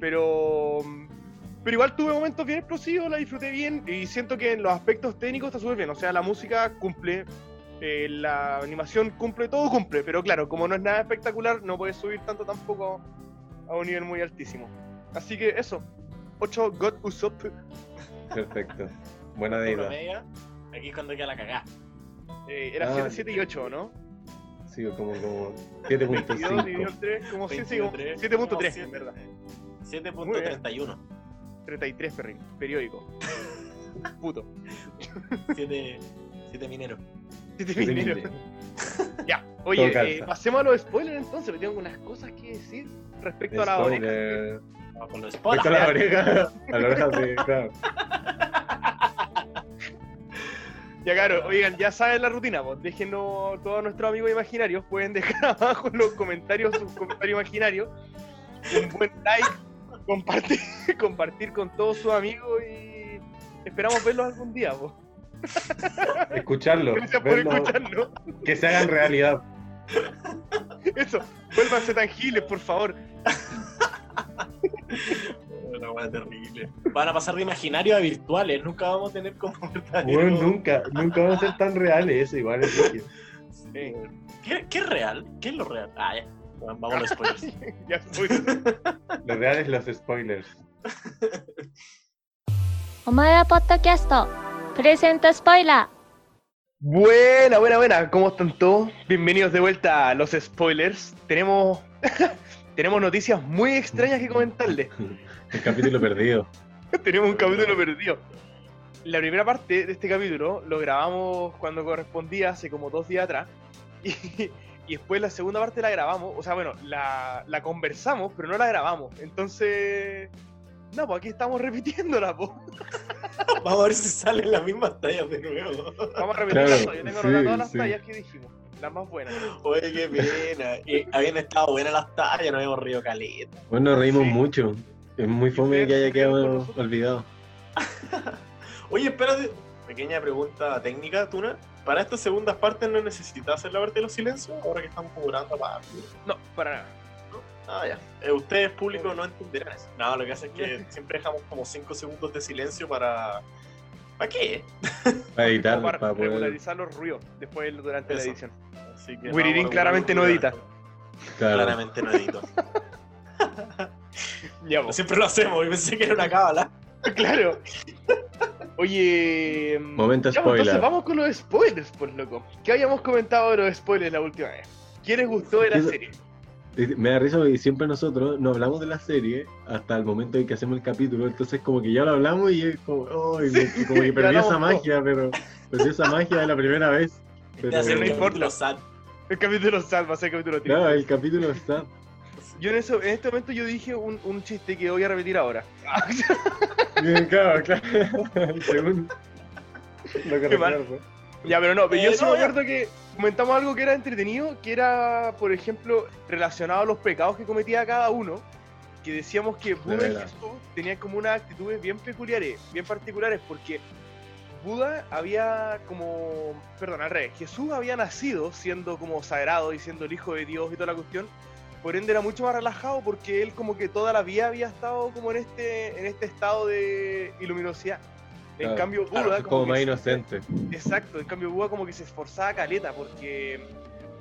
Pero. Pero igual tuve momentos bien explosivos, la disfruté bien y siento que en los aspectos técnicos está súper bien. O sea, la música cumple, eh, la animación cumple, todo cumple. Pero claro, como no es nada espectacular, no puedes subir tanto tampoco a un nivel muy altísimo. Así que eso. 8 God Usopp. perfecto buena deidad Aquí es cuando queda la cagada. Eh, era Ah, 7, 7 y 8, ¿no? sí como como 22 dividido 7.5 en 3, como sí, sí, como 23, 7.3, como en verdad. 7.31. 33, perrín. Periódico. Puto. 7, 7 mineros. 7 mineros. Ya, Todo oye, eh, pasemos a los spoilers entonces, porque tengo unas cosas que decir respecto a la oreja. Vamos con la oreja a la oreja sí claro Ya, claro, oigan, ya saben la rutina, pues déjenos todos nuestros amigos imaginarios, pueden dejar abajo en los comentarios sus comentarios imaginarios, un buen like, compartir, compartir con todos sus amigos y esperamos verlos algún día, pues. Escucharlo. Gracias por verlo, escucharnos. que se hagan realidad. Eso, vuélvanse tangibles, por favor. Una terrible. Van a pasar de imaginario a virtuales, nunca vamos a tener como Bueno, nunca, nunca vamos a ser tan reales eso, igual es sí. ¿Qué, es real? ¿Qué es lo real? Ah, ya. Vamos a los spoilers. ya lo real es los spoilers. Omaeda Podcast presenta spoiler. Buena, buena, buena. ¿Cómo están todos? Bienvenidos de vuelta a los spoilers. Tenemos tenemos noticias muy extrañas que comentarles. El capítulo perdido. Tenemos un capítulo perdido. La primera parte de este capítulo lo grabamos cuando correspondía, hace como dos días atrás. Y, y después la segunda parte la grabamos. O sea, bueno, la, la conversamos, pero no la grabamos. Entonces. No, pues aquí estamos repitiéndola, pues. Vamos a ver si salen las mismas tallas de nuevo. Vamos a repetir Claro. Yo tengo sí, todas las sí. tallas que dijimos. Las más buenas. Oye, qué pena. Y habían estado buenas las tallas, nos habíamos río caleta. Bueno, nos reímos Sí. mucho. Es muy fome que haya quedado olvidado. Oye, espérate. Pequeña pregunta técnica, Tuna. ¿Para estas segundas partes no necesitas hacer la parte de los silencios? Ahora que estamos cobrando aparte. No, para nada. Ah, ya. Eh, ustedes, público, no entenderán eso. No, lo que hace es que siempre dejamos como 5 segundos de silencio para. ¿Para qué? Para editar, para, para poder. regularizar los ruidos después durante Eso. la edición. Así que Wiririn claramente no edita. Claro. Claramente no edito. Ya, pues. Siempre lo hacemos y pensé que era una cábala. Claro. Oye. mm, Momento ya, pues, Entonces spoiler. vamos con los spoilers, pues loco. ¿Qué habíamos comentado de los spoilers la última vez? ¿Qué les gustó de la Eso- serie? Me da risa porque siempre nosotros no hablamos de la serie hasta el momento en que hacemos el capítulo, entonces como que ya lo hablamos y es como, "Ay, Sí, como que ya perdió esa magia, pero perdió esa magia de la primera vez. Pero, De hacer no un importa. capítulo sad. El capítulo salva, el capítulo triste. claro, el capítulo está. Yo en, eso, en este momento yo dije un, un chiste que voy a repetir ahora. Bien, claro, claro. Según lo que recuerdo. Ya, pero no, pero yo Eh, sí no, me ya. acuerdo que comentamos algo que era entretenido, que era, por ejemplo, relacionado a los pecados que cometía cada uno, que decíamos que Buda y. Jesús tenían como unas actitudes bien peculiares, bien particulares, porque Buda había como, perdón, al revés, Jesús había nacido siendo como sagrado y siendo el hijo de Dios y toda la cuestión, por ende era mucho más relajado porque él como que toda la vida había estado como en este, en este estado de iluminosidad. En Claro, cambio, Buda Claro, como que más se- inocente. Exacto, en cambio Buda como que se esforzaba caleta porque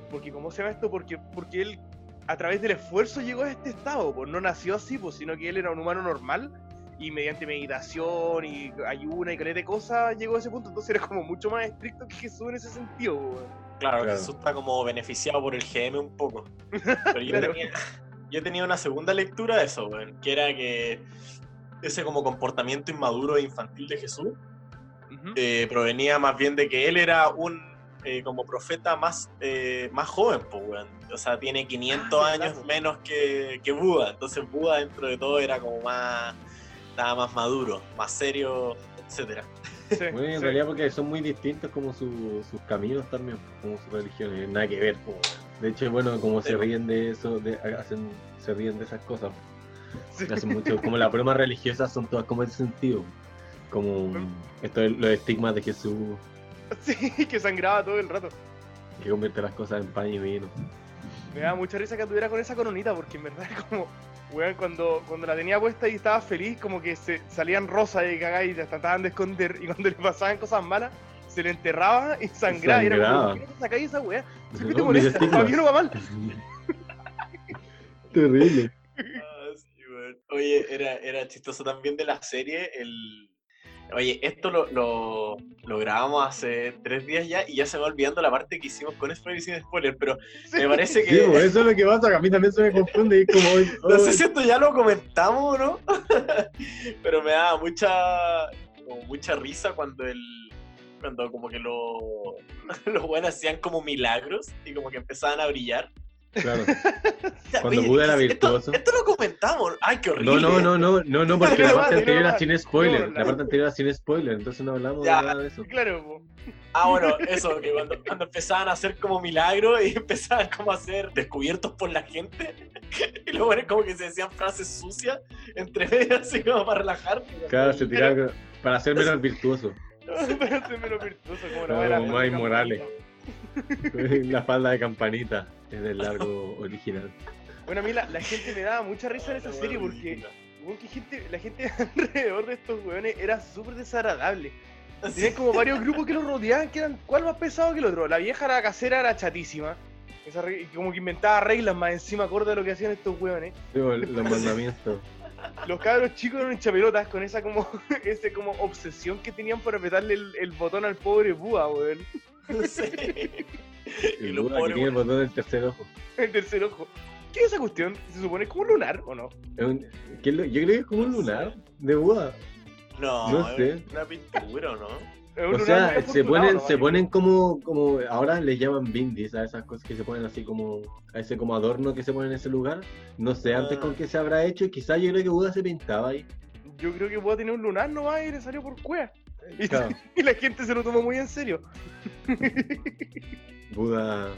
porque cómo se llama esto porque porque él a través del esfuerzo llegó a este estado, pues no nació así, pues sino que él era un humano normal y mediante meditación y ayuna y caleta de cosas llegó a ese punto, entonces era como mucho más estricto que Jesús en ese sentido. pues. Claro, Claro. Jesús está como beneficiado por el GM un poco. Pero yo, Claro. tenía, yo tenía una segunda lectura de eso, weón, que era que ese como comportamiento inmaduro e infantil de Jesús eh, provenía más bien de que él era un eh, como profeta más, eh, más joven, pues, weón. O sea, tiene 500 Ah, años menos que, que Buda. Entonces Buda dentro de todo era como más, estaba más maduro, más serio, etcétera. Sí, Bueno, en sí. realidad porque son muy distintos como su- sus caminos también, como sus religiones, nada que ver. po. De hecho, bueno, como se ríen de eso, de, hacen, se ríen de esas cosas. Sí. Hacen mucho, como las bromas religiosas son todas como ese sentido. Como esto de los estigmas de Jesús Sí, que sangraba todo el rato. que convierte las cosas en pan y vino. Me da mucha risa que anduviera con esa coronita, porque en verdad es como, weón, cuando, cuando la tenía puesta y estaba feliz, como que se salían rosas y cagá y la trataban de esconder, y cuando le pasaban cosas malas, se le enterraba y sangraba. Y era como, Sangraba. ¿por qué no te sacáis esa weá? ¿Por qué te No, mis molesta? estigmas. ¿Para bien o para mal? Terrible. Ah, sí. Oye, era, era chistoso también de la serie el... Oye, esto lo, lo, lo grabamos hace tres días ya y ya se va olvidando la parte que hicimos con spoiler y sin spoiler, pero Sí. me parece Sí, que... pues, eso es lo que pasa, que a mí también se me confunde y como... No sé si esto ya lo comentamos o no, pero me daba mucha, como mucha risa cuando el... Cuando como que lo, los buenos hacían como milagros y como que empezaban a brillar. Claro. Cuando oye, Buda era virtuoso. Esto, lo comentamos. Ay, qué horrible. No, no, no, no, no, no, porque la parte anterior era sin spoiler. La parte anterior era sin spoiler, entonces no hablamos Ya. de nada de eso. Claro, po. Ah, bueno, eso, que cuando, cuando empezaban a hacer como milagros y empezaban como a ser descubiertos por la gente, y luego era como que se decían frases sucias entre medias, así como para relajar. Claro, se tiraba para ser menos virtuoso. Para ser menos virtuoso como No, Campanita. inmorales. La falda de campanita es del largo original. Bueno, a mí la, la gente me daba mucha risa en esa serie porque gente, la gente alrededor de estos weones era súper desagradable. Tenían como varios grupos que los rodeaban, que eran cuál más pesado que el otro. La vieja la casera era chatísima. Esa como que inventaba reglas más encima acorde a lo que hacían estos weones. Digo, Los mandamientos. Los cabros chicos eran chapelotas con esa como ese como obsesión que tenían por apretarle el, el botón al pobre Búa, weón. Sí. Y Y los Buda pobres, tiene el botón del tercer ojo. El tercer ojo. ¿Qué es esa cuestión? ¿Se supone como un lunar o no? Es un- ¿qué es lo- yo creo que es como un lunar de Buda. No, No es sé. una pintura, ¿o ¿no? O sea, se ponen, se ponen como, como, ahora le llaman bindis a esas cosas que se ponen así como, a ese como adorno que se pone en ese lugar. No sé antes Ah. con qué se habrá hecho, quizás yo creo que Buda se pintaba ahí. Yo creo que puedo tener un lunar nomás y le salió por cueva. Y, Claro. y la gente se lo tomó muy en serio. Buda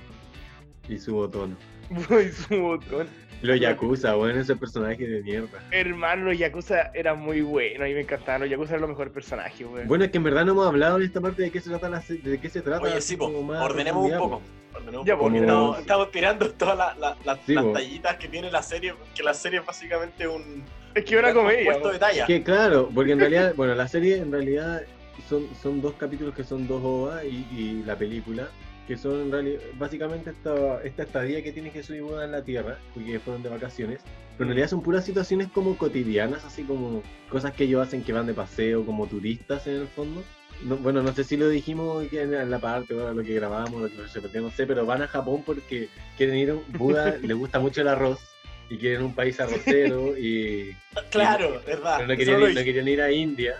y su botón. y su botón. Los Yakuza, bueno, ese personaje de mierda. Hermano, los Yakuza eran muy buenos. A mí me encantaban. Los Yakuza eran los mejores personajes, weón. Bueno, es que en verdad no hemos hablado en esta parte de qué se trata la se- de qué se trata. Oye, sí, po, ordenemos un poco. Ordenemos un Ya, poco, porque no- estamos, estamos tirando todas la- la- la- Sí, las tallitas que tiene la serie, que la serie es básicamente un, es que una comedia. puesto de talla. Que claro, porque en realidad, bueno, la serie en realidad son, son dos capítulos que son dos OVA y, y la película, que son en realidad, básicamente esta, esta estadía que tiene Jesús y Buda en la Tierra, porque fueron de vacaciones, pero en realidad son puras situaciones como cotidianas, así como cosas que ellos hacen que van de paseo, como turistas en el fondo. No, bueno, no sé si lo dijimos en la parte, bueno, lo que grabamos, lo que se perdió, no sé, pero van a Japón porque quieren ir, a un- Buda le gusta mucho el arroz y quieren un país arrocero y Claro, verdad. pero no querían, ir, no querían ir a India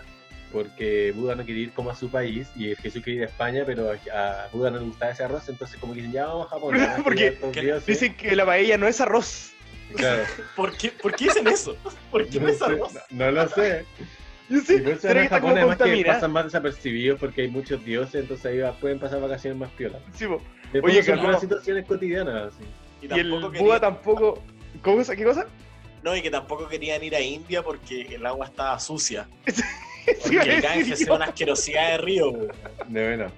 porque Buda no quería ir como a su país y Jesús quería ir a España, pero a Buda no le gustaba ese arroz, entonces como que dicen, ya vamos a Japón. ya, Porque que- dioses". Dicen que la paella no es arroz. Claro, ¿Por qué, ¿Por qué dicen eso? ¿Por qué no, no es sé, arroz? no- no lo sé. Yo sé, pero en que está Japón como además que pasan más desapercibidos porque hay muchos dioses, entonces ahí pueden pasar vacaciones más piolas. Sí, po. Oye, calmado. puras situaciones cotidianas. así. Y Y el tampoco Buda tampoco. ¿Cómo, ¿Qué cosa? no, y que tampoco querían ir a India porque el agua estaba sucia. Sí, Porque el Ganges es una asquerosidad de río, weón. De bueno.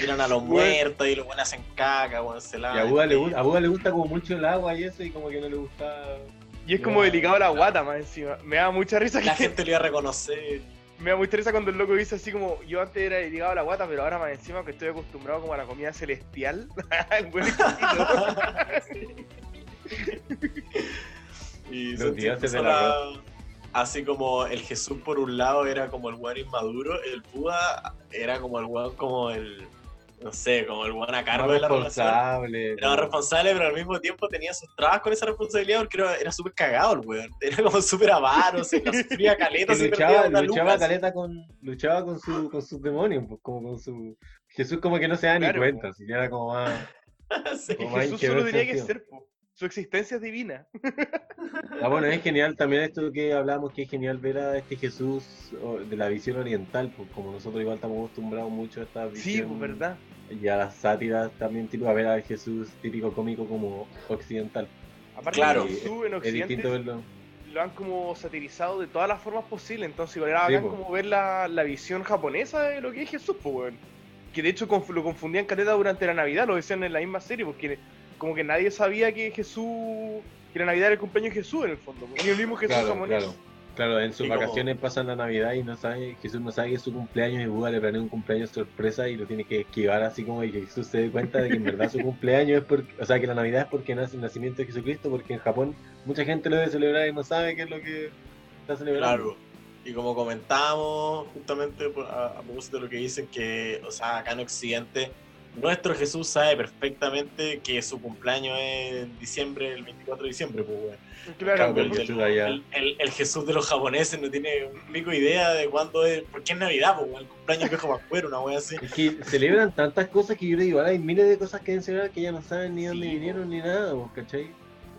Tiran a los Bueno. muertos y los buenos hacen caca, weón, se Y lavan. a Buda, le, el gusta- a Buda le gusta como mucho el agua y eso, y como que no le gusta. Y es como Ya. delicado la guata más encima. Me da mucha risa La que gente lo iba a reconocer. me da mucha risa cuando el loco dice así como yo antes era delicado a la guata, pero ahora más encima que estoy acostumbrado como a la comida celestial. el buen. Y Los dioses del la- Así como el Jesús por un lado era como el weón inmaduro, el Buda era como el weón como el. No sé, como el weón a cargo más de la relación. responsable. Era responsable, pero al mismo tiempo tenía sus trabas con esa responsabilidad porque era, era súper cagado el weón. Era como súper avaro, se la sufría caleta, se luchaba, luchaba caleta con luchaba con su con sus demonios pues, como con su Jesús como que no se da Claro, ni cuenta si era como más como más Jesús solo tenía que ser, po. Su existencia es divina. ah, bueno es genial también esto que hablamos que es genial ver a este Jesús de la visión oriental pues como nosotros igual estamos acostumbrados mucho a esta visión Sí, pues verdad. y a las sátiras también tipo a ver al Jesús típico cómico como occidental Aparte Claro. Jesús en es Occidente distinto verlo lo han como satirizado de todas las formas posibles, entonces igual era Sí, bacán po. como ver la, la visión japonesa de lo que es Jesús, pues weón. Que de hecho conf- lo confundían caleta durante la Navidad, lo decían en la misma serie, porque como que nadie sabía que Jesús, que la Navidad era el cumpleaños de Jesús en el fondo, po. ni el mismo Jesús claro claro Claro, en sus Y como- vacaciones pasan la Navidad y no sabe, Jesús no sabe que es su cumpleaños y Buda le planea un cumpleaños sorpresa y lo tiene que esquivar así como que Jesús se dé cuenta de que en verdad su cumpleaños es porque, o sea que la Navidad es porque nace el nacimiento de Jesucristo, porque en Japón mucha gente lo debe celebrar y no sabe qué es lo que está celebrando. Claro. Y como comentábamos justamente por- a, a propósito de lo que dicen que, o sea, acá en Occidente, nuestro Jesús sabe perfectamente que su cumpleaños es en diciembre, el 24 de diciembre, pues, weón. Claro, Cambio, el, pues, el del- Jesús allá. el- el- el Jesús de los japoneses no tiene un pico idea de cuándo es, porque es Navidad, pues, el cumpleaños viejo Pascuero, una wea así. Es que celebran tantas cosas que yo que igual hay miles de cosas que deben celebrar que ya no saben ni dónde Sí, vinieron ni nada, pues, ¿cachai?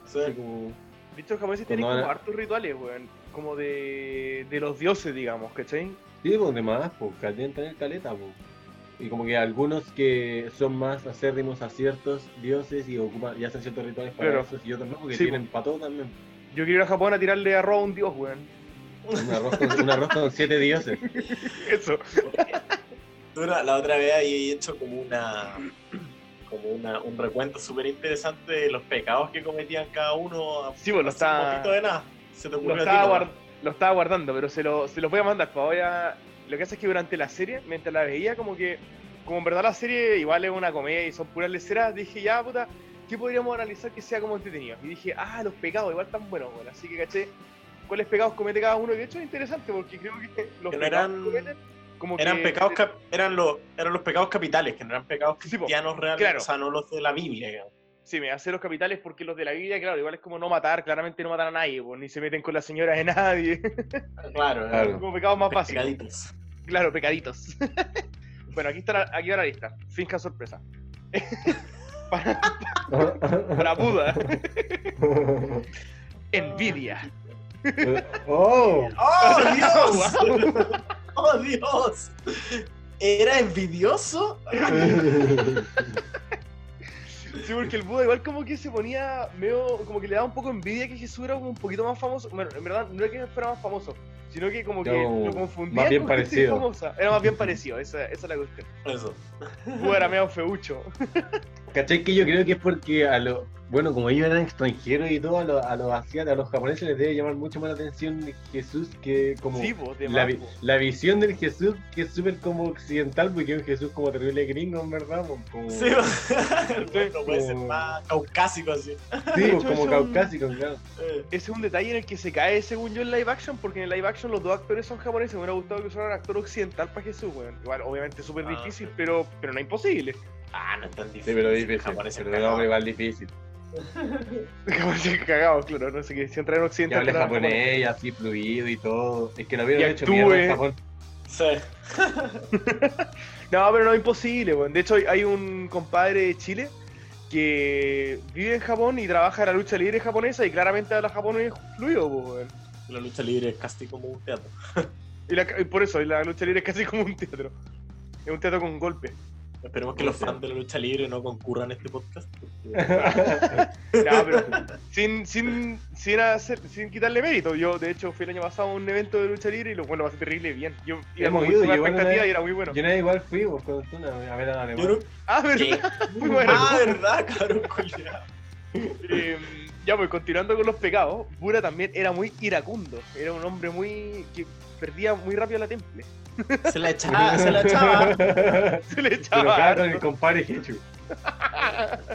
O sea, Así como- de hecho los japoneses tienen como hartos rituales, weón, como de, de los dioses, digamos, ¿cachai? Sí, pues de más, pues, caleta en caleta, pues. Y como que algunos que son más acérrimos a ciertos dioses y ocupan, y hacen ciertos rituales para Claro. esos y otros no, porque Sí, tienen para todo también. Yo quiero ir a Japón a tirarle arroz a un dios, weón. Un arroz con, un arroz con siete dioses. Eso. La, la otra vez ahí he hecho como una como una, un recuento súper interesante de los pecados que cometían cada uno. Sí, pues lo está- un poquito de nada. Se te Lo ocurrió a ti, estaba, guard- lo estaba guardando, pero se, lo, se los voy a mandar. pues voy a- Lo que hace es que durante la serie, mientras la veía, como que, como en verdad la serie igual es una comedia y son puras leceras, dije, ya, puta, ¿qué podríamos analizar que sea como entretenido? Y dije, ah, los pecados igual están buenos, bueno. Así que caché cuáles pecados comete cada uno. Y de hecho es interesante porque creo que los Que no pecados eran- que cometen, como Eran que- pecados cap- eran los eran los pecados capitales, que no eran pecados Sí, cristianos reales, claro. o sea, no los de la Biblia. digamos. Sí, me hace los capitales porque los de la Biblia, claro, igual es como no matar, claramente no matan a nadie, pues, ni se meten con la señora de nadie. Claro, Claro. como pecados más básicos. Claro, pecaditos. bueno, aquí está la, aquí va la lista. Finja sorpresa. para, para Buda, envidia. oh. ¡Oh, Dios! ¡Oh, Dios! ¿Era envidioso? Sí, porque el Buda igual como que se ponía medio, como que le daba un poco envidia que Jesús era como un poquito más famoso. Bueno, en verdad no es que fuera más famoso, sino que como que No, lo confundía más bien con gente parecido. famosa. Era más bien parecido, esa, esa es la cuestión. Eso. Buda era medio feucho. ¿Cachai? Que yo creo que es porque a los. Bueno, como ellos eran extranjeros y todo, a los, a los asiáticos, a los japoneses les debe llamar mucho más la atención Jesús que como. Sí, de la, la visión del Jesús que es súper como occidental, porque es un Jesús como terrible gringo, en verdad. Como, Sí, no puede ser como- más caucásico así. sí, hecho, como un- caucásico, claro. Eh, Ese es un detalle en el que se cae, según yo, en live action, porque en live action los dos actores son japoneses. Me hubiera gustado que usaran un actor occidental para Jesús, weón. Igual, obviamente, súper Ah, difícil, sí. pero, pero no imposible. Ah, no es tan difícil. Sí, pero difícil. Japoneses Pero no, igual difícil. Japoneses cagados, claro. No sé qué. Si entrar en pero no japonés y así fluido y todo. Es que lo hubieran hecho mierda en Japón. Sí. No, pero no es imposible, weón. De hecho, hay- un compadre de Chile que vive en Japón y trabaja en la lucha libre japonesa y claramente habla japonés fluido, weón. La lucha libre es casi como un teatro. Y, la- y por eso, y la lucha libre es casi como un teatro. Es un teatro con golpes. Esperemos que los fans de la lucha libre no concurran a este podcast. porque- No, pero sin, sin, sin, hacer, sin quitarle mérito. Yo, de hecho, fui el año pasado a un evento de lucha libre y lo bueno, pasé terrible bien. Yo iba Hemos con ido, mucha expectativa y era muy bueno. Yo nada igual fui, vos, cuando tú, a ver a no- Ah, ¿Qué? ¿verdad? Muy bueno. Ah, ¿verdad, cabrón? Eh, ya, pues continuando con los pecados, Bura también era muy iracundo. Era un hombre muy. que perdía muy rápido la temple. Se la echaba, se la echaba. Se le Se echaba. enojaba con harto. el compadre Hechu.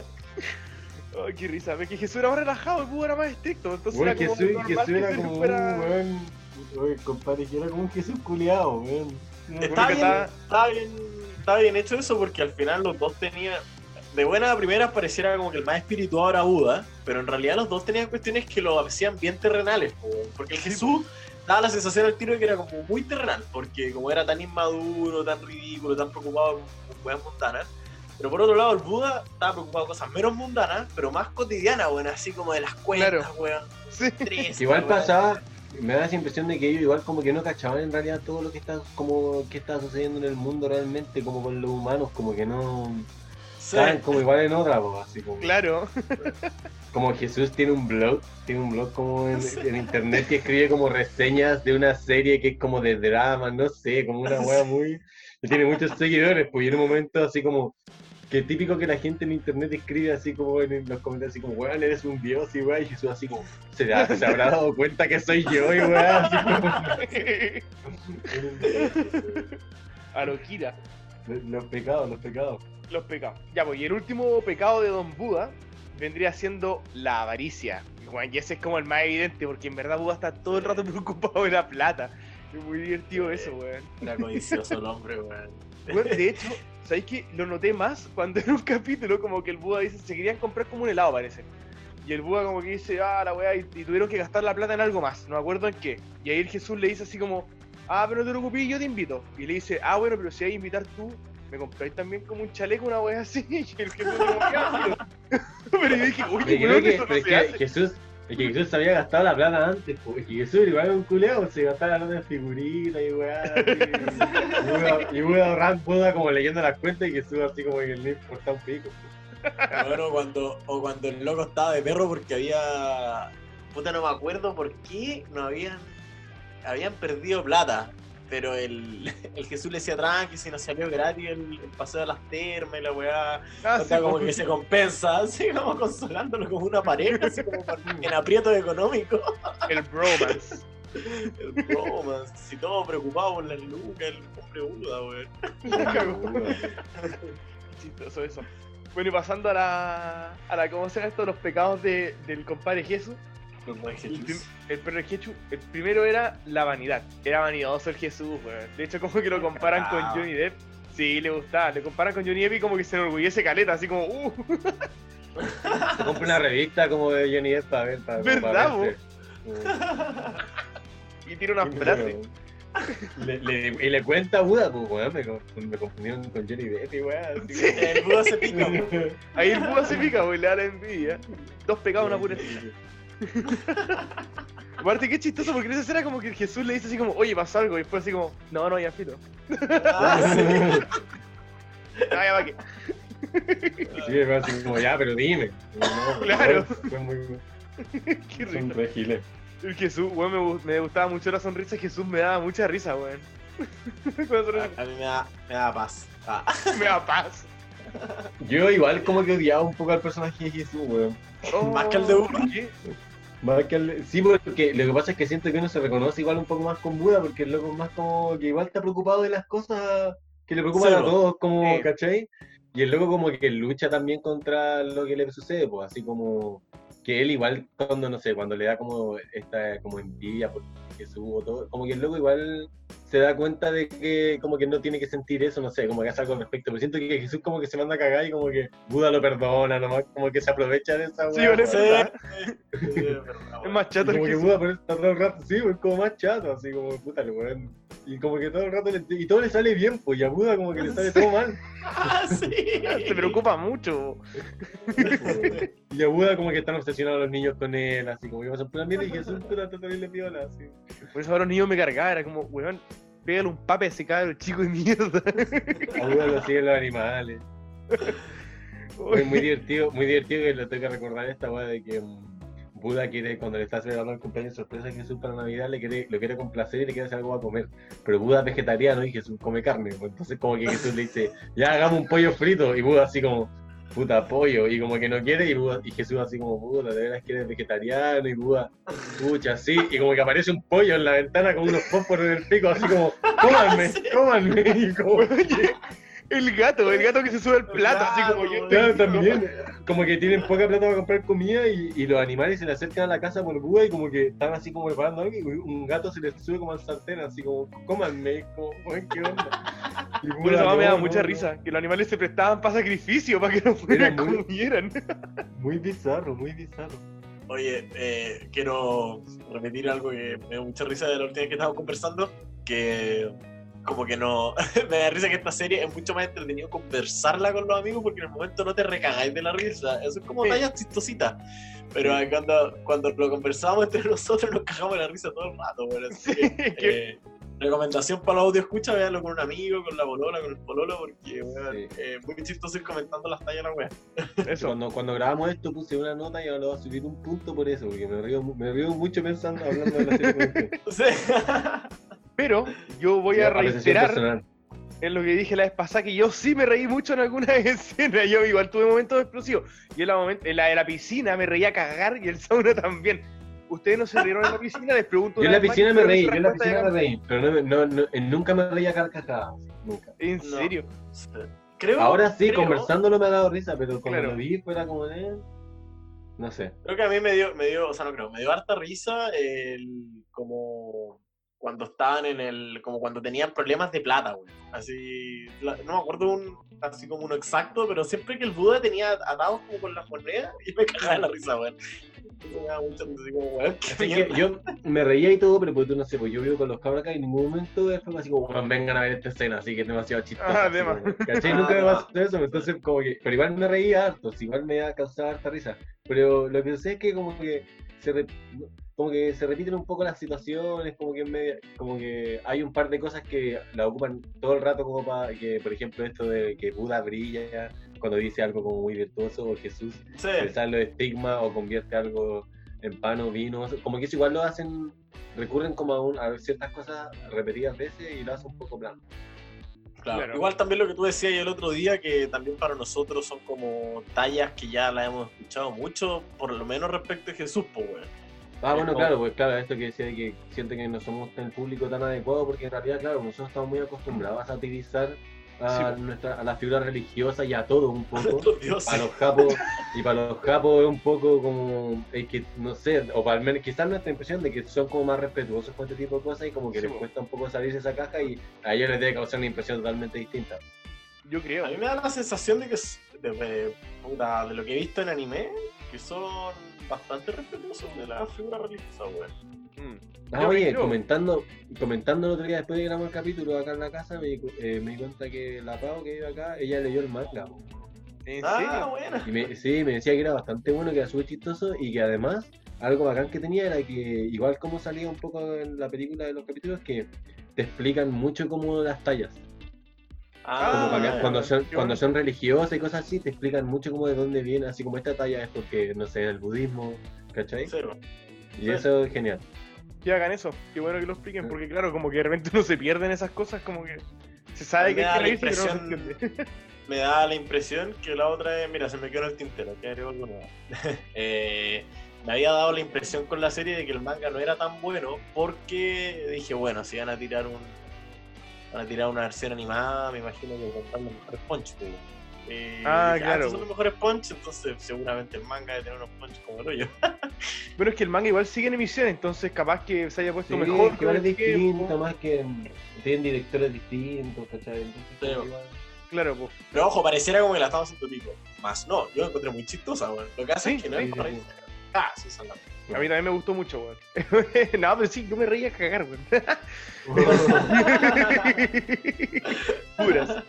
Ay, qué risa. Ve que Jesús era más relajado, el Buda era más estricto. Entonces Weón, era como Jesús, normal Jesús que era como fuera- un weón. Oye, compadre, que era como un Jesús culiado, weón. Está bien, estaba- está bien, está bien hecho eso porque al final los dos tenían. De buena a primera pareciera como que el más espiritual era Buda, pero en realidad los dos tenían cuestiones que lo hacían bien terrenales. po, Porque el Jesús daba la sensación al tiro de que era como muy terrenal, porque como era tan inmaduro, tan ridículo, tan preocupado con, weas mundanas. Pero por otro lado, el Buda estaba preocupado de cosas menos mundanas, pero más cotidianas, weón, así como de las cuentas, Claro. weón. Sí. Igual weón. pasaba, me da esa impresión de que ellos igual como que no cachaban en realidad todo lo que está como que está sucediendo en el mundo realmente, como con los humanos, como que no. Estaban como igual en otra, po, así como, Claro. como Jesús tiene un blog, tiene un blog como en, en internet que escribe como reseñas de una serie que es como de drama, no sé, como una wea muy, tiene muchos seguidores, pues y en un momento así como que típico que la gente en internet escribe así como en los comentarios así como weón eres un dios y weón y Jesús así como se, da- se habrá dado cuenta que soy yo y weón así como A lo Kira. los pecados, los pecados. Los pecados. Ya, pues, y el último pecado de Don Buda vendría siendo la avaricia. Y ese es como el más evidente, porque en verdad Buda está todo el rato preocupado de la plata. Es muy divertido eso, weón. Era codicioso el hombre, weón. Weón, de hecho, ¿sabéis que lo noté más cuando en un capítulo como que el Buda dice, se querían comprar como un helado, parece. Y el Buda como que dice, ah, la weá, y, y tuvieron que gastar la plata en algo más, no me acuerdo en qué. Y ahí el Jesús le dice así como, ah, pero no te preocupes, yo te invito. Y le dice, ah, bueno, pero si hay que invitar tú, ¿me compráis también como un chaleco, una weá así? Y el Jesús como, "Ya, pero-". Yo dije, Pero oye, creo weón, que, eso no se que hace. Jesús, es que Jesús se había gastado la plata antes, pues, y Jesús igual era un culeado, se gastaba la plata en figuritas y weá, y Buda- y Buda ahorrar Buda como leyendo las cuentas y Jesús así como que le importaba un pico. Bueno, cuando, o cuando el loco estaba de perro porque había. Puta, no me acuerdo por qué no habían. Habían perdido plata. Pero el, el Jesús le decía tranqui, si no salió gratis el, el paseo de las termas y la weá. Ah, O sea, sí, como que se compensa, así como consolándolo como una pareja, así como en aprieto económico. El bromance. El bromance, si todo preocupado por las lucas, el hombre Buda, weón. Chistoso eso. Bueno, y pasando a la, a la ¿cómo se llama esto? Los pecados de, del compadre Jesús. El, prim- el perro de Jesús, el primero era la vanidad. Era vanidoso el Jesús, weón. De hecho, como que lo comparan con. Johnny Depp. Sí, le gustaba. Le comparan con Johnny Depp y como que se enorgullece caleta, así como, uh, Se compra una revista como de Johnny Depp para ver. Para, ¿Verdad, para verse. y tira una frase. Le, le- y le cuenta a Buda, pues, weón, me, conf- me confundieron con Johnny Depp weón. Sí. El Buda se pica, weón. Ahí el Buda se pica, weón, le da la envidia. Dos pecados, una pura. Aparte, qué chistoso, porque en esa escena como que Jesús le dice así como, oye, pasó algo, y después así como, no, no, ya fito. Ah, sí. Ya va que. Sí, fue así como, ya, pero dime. No, Claro. Fue muy. Qué Son giles. El Jesús, weón, me, me gustaba mucho la sonrisa Jesús, me daba mucha risa, weón. Sonrisa, A mí me da, me da paz. Ah. me da paz. Yo igual como que odiaba un poco al personaje de Jesús, weón. Más que el de Buda. Al- Sí, porque lo que pasa es que siento que uno se reconoce igual un poco más con Buda, porque el loco es más como que igual está preocupado de las cosas que le preocupan Sí, a todos, como, Sí. ¿cachai? Y el loco como que lucha también contra lo que le sucede, pues así como que él igual cuando, no sé, cuando le da como esta como envidia por Jesús o todo, como que el loco igual se da cuenta de que como que no tiene que sentir eso, no sé, como que hace algo al respecto, pero siento que Jesús como que se manda a cagar y como que Buda lo perdona, nomás como que se aprovecha de esa Sí. ¿verdad? Sí, es Es más chato como que Jesús. Buda por eso está todo el rato, sí, pues como más chato, así como puta. Y como que todo el rato le, y todo le sale bien, pues y a Buda como que le sale todo mal. Ah, sí. Se preocupa mucho. Y a Buda como que están obsesionados los niños con él, así como que pasan por la mierda y Jesús puta está terrible piola, así. Por eso ahora los niños me cargaban, era como, weón, pégale un pape a ese cabrón chico de mierda. A Buda lo siguen los animales. Es muy divertido, muy divertido que le tengo que recordar esta weá de que mm, Buda quiere, cuando le está celebrando el cumpleaños sorpresa a Jesús para Navidad, le quiere, lo quiere complacer y le quiere hacer algo a comer. Pero Buda es vegetariano y Jesús come carne. pues, Entonces como que Jesús le dice, ya hagamos un pollo frito. Y Buda así como, puta pollo. Y como que no quiere y, Buda- y Jesús así como, puta, de veras que eres vegetariano. Y Buda, pucha, así. Y como que aparece un pollo en la ventana con unos fósforos en el pico, así como, cómanme, cómanme. Y como, Oye, el gato, el gato que se sube al plato, así como yo. Claro, también. Como que tienen poca plata para comprar comida y, y los animales se le acercan a la casa por Buda y como que están así como preparando algo y un gato se les sube como al sartén, así como, cómanme, como, "Weón, ¿qué onda? Y Por eso Buda, me da "No, mucha no, risa, que los animales se prestaban para sacrificio, para que no fueran Era muy- comieran. no". Muy bizarro, muy bizarro. Oye, eh, quiero repetir algo que me dio mucha risa de la última vez que estábamos conversando, que como que no, me da risa que esta serie es mucho más entretenido conversarla con los amigos porque en el momento no te recagáis de la risa, eso es como Sí. tallas chistositas, pero Sí. cuando, cuando lo conversábamos entre nosotros nos cagamos de la risa todo el rato, bueno, así Sí, que, que- eh, recomendación para los audio escucha, véanlo con un amigo, con la polola, con el pololo, porque weón, Sí. eh, muy chistoso ir comentando las tallas de la wea. Eso. Cuando, cuando grabamos esto puse una nota y ahora lo voy a subir un punto por eso, porque me río, me río mucho pensando, hablando de la serie. Pero yo voy a reiterar en lo que dije la vez pasada, que yo sí me reí mucho en algunas escenas. Yo igual tuve momentos explosivos. Yo en la, momen- en la de la piscina me reía a cagar y el sauna también. ¿Ustedes no se rieron en la piscina? Les pregunto. Yo en la piscina me reí, yo en la piscina me reí, pero no, no, no- eh, nunca me reía a carcajadas, nunca. En No. serio. Creo, Ahora sí, creo- conversándolo me ha dado risa, pero cuando Claro. lo vi fuera como de... No sé. Creo que a mí me dio, me dio, o sea, no creo, me dio harta risa el, como cuando estaban en el, como cuando tenían problemas de plata, güey. Así, la- no me acuerdo un, así como uno exacto, pero siempre que el Buda tenía atados como con las monedas, y me cagaba la risa, güey. Yo me reía y todo, pero pues tú no sé, pues yo vivo con los cabros acá y en ningún momento fue así como, "Weón, vengan a ver esta escena, así que es demasiado chistoso. Ah, como, ¿Cachai? Ah, Nunca me más. pasó eso, entonces como que, pero igual me reía harto, igual me ha causado harta risa. Pero lo que sé es que como que se re- como que se repiten un poco las situaciones, como que en media- como que hay un par de cosas que la ocupan todo el rato como para que, por ejemplo, esto de que Buda brilla cuando dice algo como muy virtuoso o Jesús Sí, pensar los estigmas o convierte algo en pan o vino, como que eso igual lo hacen, recurren como a, un- a ciertas cosas repetidas veces y lo hacen un poco plano. Claro. Claro. Igual también lo que tú decías el otro día, que también para nosotros son como tallas que ya las hemos escuchado mucho, por lo menos respecto a Jesús, pues, weón. Ah, bueno, como- claro, pues claro, esto que decía de que siento que no somos el público tan adecuado, porque en realidad, claro, nosotros estamos muy acostumbrados a satirizar a, Sí, pues. nuestra, a la figura religiosa y a todo un poco. Dioses. Para los capos, y para los capos es un poco como, es que, no sé, o para al menos quizás nuestra impresión de que son como más respetuosos con este tipo de cosas y como que Sí, les po. cuesta un poco salirse de esa caja y a ellos les debe causar una impresión totalmente distinta. Yo creo. A mí me da la sensación de que, de, de lo que he visto en anime, que son bastante respetuosos de la figura religiosa, weón. Mm. Ah, Yo oye, creo- comentando, comentando el otro día después de grabar el capítulo acá en la casa, me, di cu- eh, me di cuenta que la Pau que vive acá, ella leyó el manga. po. ¿En Ah, serio? Y me, sí, me decía que era bastante bueno, que era súper chistoso y que además algo bacán que tenía era que igual como salía un poco en la película de los capítulos, que te explican mucho como las tallas. Ah, Como para que- ya, cuando, son, cuando son religiosas y cosas así, te explican mucho como de dónde viene, así como esta talla es porque, no sé, el budismo, ¿cachai? cero. Y eso es genial. Que hagan eso. Qué bueno que lo expliquen, porque claro, como que de repente uno se pierde en esas cosas, como que se sabe Me que da hay que la reírse, pero no se impresión- me da la impresión que la otra es, mira, se me quedó en el tintero, que algo nuevo. Eh, me había dado la impresión con la serie de que el manga no era tan bueno porque dije, bueno, si van a tirar un van a tirar una versión animada, me imagino que contar los mejores punch. pues. Eh, Ah, dije, claro, estos son pues. los mejores punch, entonces seguramente el manga debe tener unos punch como el hoyo. Bueno, es que el manga igual sigue en emisión, entonces capaz que se haya puesto Sí, mejor. que tiempo. distinto, más que mm, tienen directores distintos, ¿cachai? Entonces, igual- Claro, pues. Pero ojo, pareciera como que la estamos haciendo pico. Más no, yo la encontré muy chistosa, weón. Lo que hace Sí, es que no sí, es sí, para. Ah, sí, son las- A mí también me gustó mucho, weón. no, pero sí, yo me reía a cagar, weón. Puras.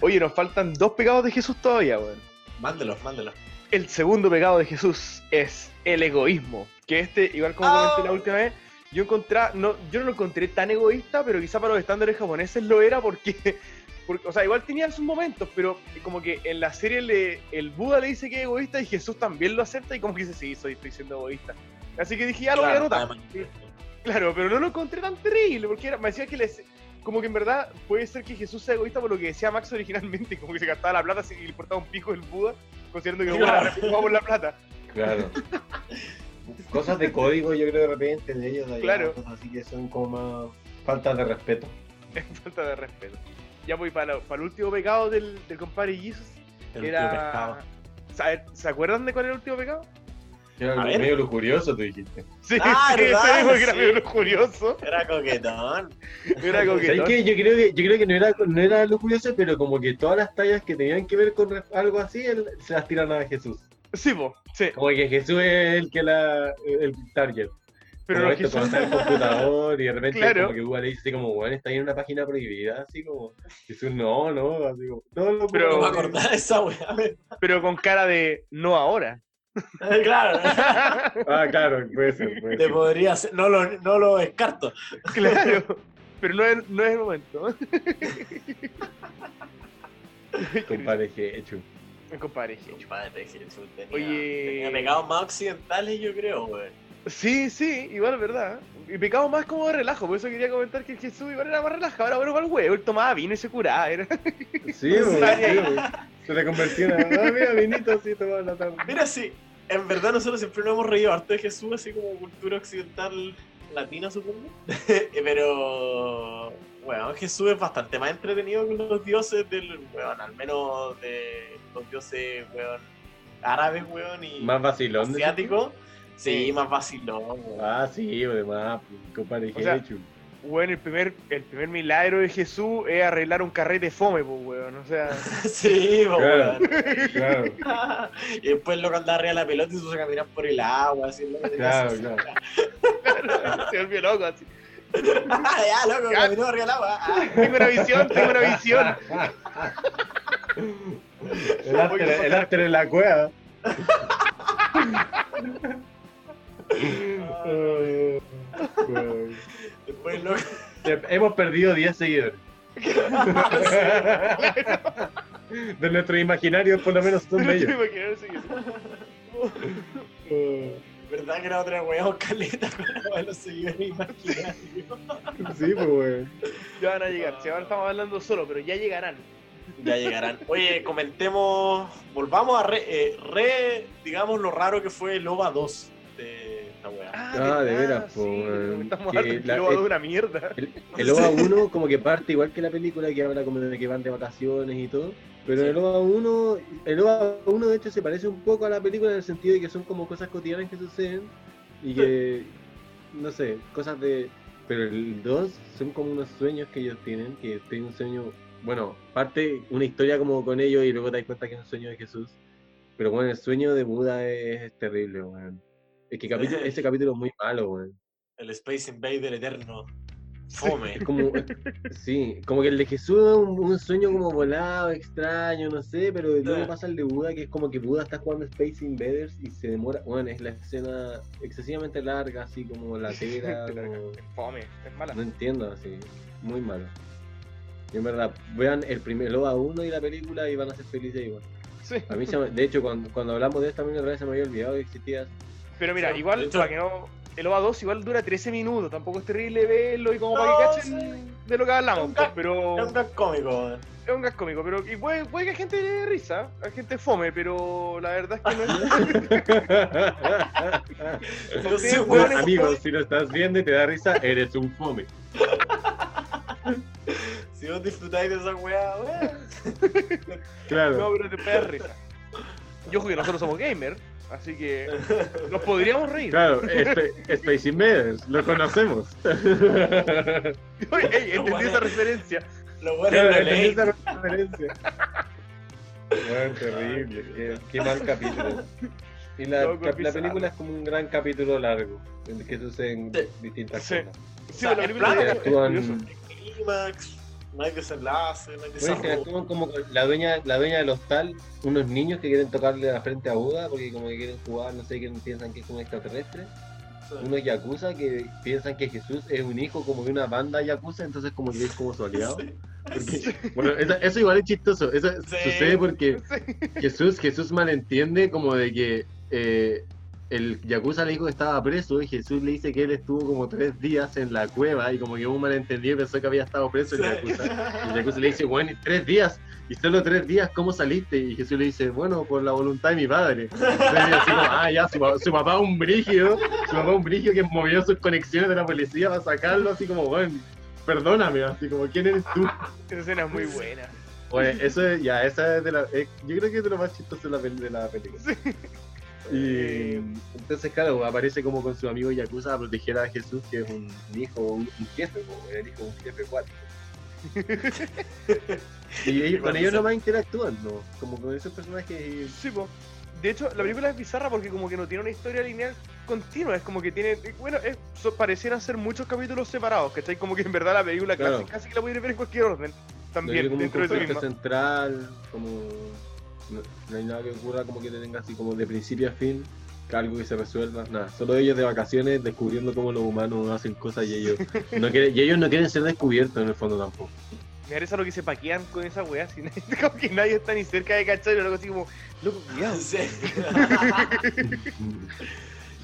Oye, nos faltan dos pecados de Jesús todavía, weón. Mándelos, mándelos. El segundo pecado de Jesús es el egoísmo. Que este, igual como Ah. comenté la última vez, yo encontré, no, yo no lo encontré tan egoísta, pero quizá para los estándares japoneses lo era porque, porque, o sea, igual tenía sus momentos, pero como que en la serie le, el Buda le dice que es egoísta y Jesús también lo acepta y como que dice, sí, soy, estoy siendo egoísta. Así que dije, ya lo voy a anotar. Claro, pero no lo encontré tan terrible, porque era, me decía que les, como que en verdad puede ser que Jesús sea egoísta por lo que decía Max originalmente, como que se gastaba la plata y le importaba un pico el Buda, considerando que Claro. jugaba por la plata. Claro. cosas de código, yo creo de repente de ellos, de allá, Claro. cosas así que son como más faltas de respeto. Es falta de respeto. Ya voy para, para el último pecado del, del compadre Jesus. El era... último pescado. ¿Sabe- ¿Se acuerdan de cuál era el último pecado? Era medio lujurioso, tú dijiste. Sí, Ah, sí, mismo que era medio lujurioso. Era coquetón. Era ¿Sabes coquetón. qué? Yo creo que, yo creo que no, era, no era lujurioso, pero como que todas las tallas que tenían que ver con algo así, él- se las tiran a Jesús. Sí, po, sí. Como que Jesús es el que la el target. Pero como no, esto, el computador y de repente Claro. como que Google le dice como, bueno, está ahí en una página prohibida, así como, Jesús, no, no, así como, Pero- No me acordaba de esa weá. Pero con cara de no ahora. claro. Ah, claro, puede ser, puede Te ser. podría ser. No lo, no lo descarto. Claro. Pero no es, no es el momento. Compadre Hechu. Compadre Hecho. Tenía, Oye. tenía pecados más occidentales, yo creo. Sí, sí, igual, ¿verdad? Y pecado más como de relajo, por eso quería comentar que Jesús igual era más relajado, ahora bueno para el huevo, él tomaba vino y se curaba, era... Sí, güey. Se le convirtió en, ah, mira, vinito así toda la tarde. Mira, sí, en verdad nosotros siempre nos hemos reído harto de Jesús, así como cultura occidental latina, supongo. Pero, bueno, Jesús es bastante más entretenido que los dioses del, weón, al menos de los dioses, weón, árabes, weón, y Más vacilón. asiáticos. Sí, Sí. más vacilón, weón. Ah, sí, además, compadre O sea, Hechu. Bueno, el primer, el primer milagro de Jesús es arreglar un carrete fome, pues, weón, o sea... Sí, po, Claro. weón. Claro, y después loco andaba arriba de la pelota y se caminar por el agua, así, loco, claro, claro. se volvió loco así. ya, loco, caminó arriba del agua. Ah. Tengo una visión, tengo una visión. El after, el la cueva. Ay, ay. Después, Hemos perdido 10 seguidores. De nuestros imaginarios, por lo menos son te ellos. ¿Verdad que era otra weá caleta con de los seguidores imaginarios? Sí, pues, weón. Ya van a llegar. Si ahora estamos hablando solo, pero ya llegarán. Ya llegarán. Oye, comentemos, volvamos a re, eh, re, digamos, lo raro que fue el OVA 2 de esta weá. Ah, de veras, po. Estamos Que la- de eh, una mierda. El, el OVA 1 como que parte igual que la película que habla como de que van de vacaciones y todo. Pero Sí. el OVA 1, el OVA 1 de hecho se parece un poco a la película en el sentido de que son como cosas cotidianas que suceden y que, no sé, cosas de... Pero el 2 son como unos sueños que ellos tienen, que tienen un sueño, bueno, parte una historia como con ellos y luego te das cuenta que es un sueño de Jesús. Pero bueno, el sueño de Buda es, terrible, weón. Es que capítulo- ese capítulo es muy malo, weón. El Space Invader eterno. Fome. Es como, sí, como que el de Jesús es un, un sueño como volado, extraño, no sé, pero luego pasa el de Buda, que es como que Buda está jugando Space Invaders y se demora, bueno, es la escena excesivamente larga, así como latera, como- Es fome, es mala. no entiendo, así, muy malo. Y en verdad, vean el primer LOA 1 y la película y van a ser felices igual. Sí. A mí, se de hecho, cuando, cuando hablamos de esta otra vez se me había olvidado que existía. Pero mira, Sí, igual, hecho- para que no. El OVA 2 igual dura 13 minutos, tampoco es terrible verlo y como para que No, cachen sí. de lo que hablamos, Es un pues, pero Es un gag cómico, weón. es un gas cómico, pero y puede, puede que a gente le dé risa, a gente fome, pero la verdad es que no es. Weón, es- Amigos, si lo estás viendo y te da risa, eres un fome. Si vos disfrutáis de esa weá, weón. Claro. No, pero te puede dar risa. Y ojo que nosotros somos gamers, así que nos podríamos reír. Claro, Sp- Space Invaders, lo conocemos. Oye, ey, entendí Bueno. esa referencia. Lo bueno Claro, es la entendí esa referencia. Bueno, terrible, qué, qué mal capítulo. Y la, la película es como un gran capítulo largo, en el que suceden Sí. distintas Sí. cosas. Sí, O sea, la película es- es actúan- curioso. Clímax, no hay desenlace, no hay Bueno, desarrollo. actúan como la dueña, la dueña del hostal, unos niños que quieren tocarle la frente a Buda porque como que quieren jugar, no sé, que piensan que es un extraterrestre. Unos yakuza que piensan que Jesús es un hijo como de una banda yakuza, entonces como que es como su aliado. Porque- bueno, eso, eso igual es chistoso. Eso sucede porque Jesús, Jesús malentiende como de que eh, el Yakuza le dijo que estaba preso y Jesús le dice que él estuvo como tres días en la cueva y como que un malentendido pensó que había estado preso el Yakuza. Y el Yakuza le dice, bueno, tres días, y solo tres días, ¿cómo saliste? Y Jesús le dice, bueno, por la voluntad de mi padre. Entonces, así como, ah, ya, su, su papá un brigio, su papá un brigio que movió sus conexiones de la policía para sacarlo, así como, bueno, perdóname, así como, ¿quién eres tú? Esa escena es muy buena. Oye, eso es, ya, esa es de la. eh, yo creo que es de lo más chistoso de la, de la película. Y entonces, claro, aparece como con su amigo Yakuza a proteger a Jesús, que es un hijo, un, un jefe, como el hijo de un jefe cuático. y ellos, con ellos nomás interactúan, ¿no? Como con esos personajes. Sí, po. De hecho, la película es bizarra porque como que no tiene una historia lineal continua, es como que tiene, bueno, es, so- parecieran ser muchos capítulos separados, ¿cachai? Como que en verdad la película Claro. casi, casi que la puedes ver en cualquier orden, No también un dentro de sí misma. central, como. No, no hay nada que ocurra como que te tenga así como de principio a fin, que algo que se resuelva, nada. Solo ellos de vacaciones descubriendo cómo los humanos hacen cosas y ellos no quieren, y ellos no quieren ser descubiertos en el fondo tampoco. Me parece lo que se paquean con esa weá, así, como que nadie está ni cerca de cachar, pero algo así como, loco, cuidado.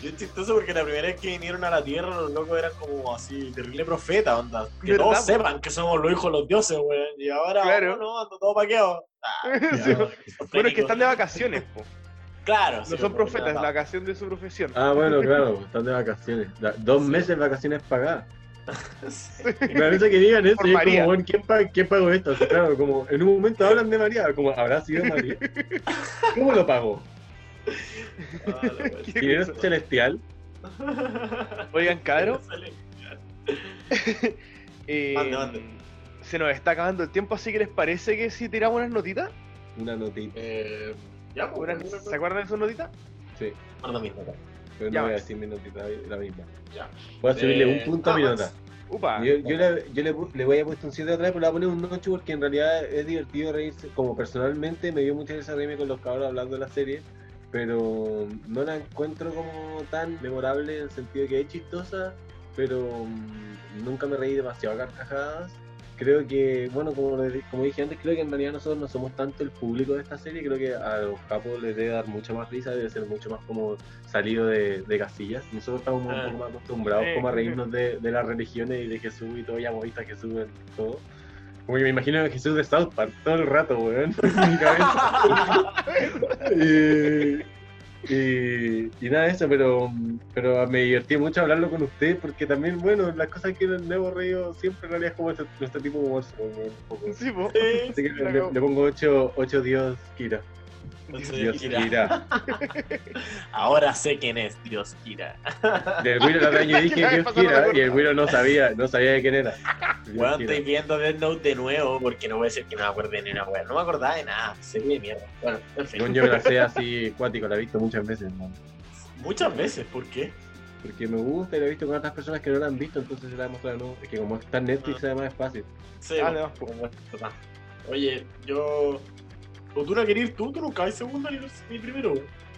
Y es chistoso porque la primera vez que vinieron a la Tierra los locos eran como así, terrible profeta, onda. Que ¿Verdad, todos sepan que somos los hijos de los dioses, weón. Y ahora, Claro. oh, no, anda todo paqueado. Ah, Sí, bueno, es que están de vacaciones, po. Claro, no sí, son profetas, es la ocasión de su profesión. Ah, bueno, claro, están de vacaciones. Dos meses de vacaciones pagadas. Sí. Me parece que digan eso y es como, bueno, ¿quién, pa- ¿quién pagó esto? Así, claro, como en un momento hablan de María, como, ¿habrá sido María? ¿Cómo lo pagó? Ah, la weón. Qué ¿Dinero cosa. celestial? Oigan, Sale. eh, Mande, mande. se nos está acabando el tiempo, así que les parece que si tiramos unas notitas, Una notita. Eh, ya, pues, Unas- ¿se acuerdan de sus notitas? Sí, Ahora mismo, acá. pero Ya no voy a decir mi notita la misma. Ya. Voy a subirle Eh, un punto a mi vamos. nota. Upa. Yo, yo le, yo le, le voy a poner un 7 otra vez, pero le voy a poner un 8 porque en realidad es divertido reírse. Como personalmente me dio mucha risa reírme con los cabros hablando de la serie, pero no la encuentro como tan memorable en el sentido de que es chistosa, pero mm, nunca me reí demasiado a carcajadas. creo que, bueno, como, como dije antes, creo que en realidad nosotros no somos tanto el público de esta serie, creo que a los capos les debe dar mucha más risa, debe ser mucho más como salido de, de casillas. Nosotros estamos un Ah. poco más acostumbrados Sí. como a reírnos de, de las religiones y de Jesús y todo, y hemos visto a Jesús en todo. Como que me imagino a Jesús de South Park todo el rato, weón, en mi cabeza. y, y, y nada de eso, pero, pero me divertí mucho hablarlo con usted porque también, bueno, las cosas que nos hemos reído siempre en realidad es como este- nuestro tipo de humor. Sí. Así que le, le- le pongo 8, ocho Dios Kira. Dios Kira. Kira. Ahora sé quién es Dios Kira. Del el otro año dije Dios Kira y el Wiro no sabía, no sabía de quién era. Kira. estoy viendo Death Note de nuevo porque no voy a decir que no me acuerde ni una weón. No me acordaba de nada, serie de mierda. Bueno, en fin. Yo me la sé así cuático, la he visto muchas veces, ¿no? Muchas veces, ¿por qué? Porque me gusta y la he visto con otras personas que no la han visto, entonces se la he mostrado, ¿no? Es que como está en Netflix, además es fácil. Sí, Ah, bueno, no. Oye, yo. ¿O tú no querés ir tú? ¿Tú nunca hay segundo ni, ni primero?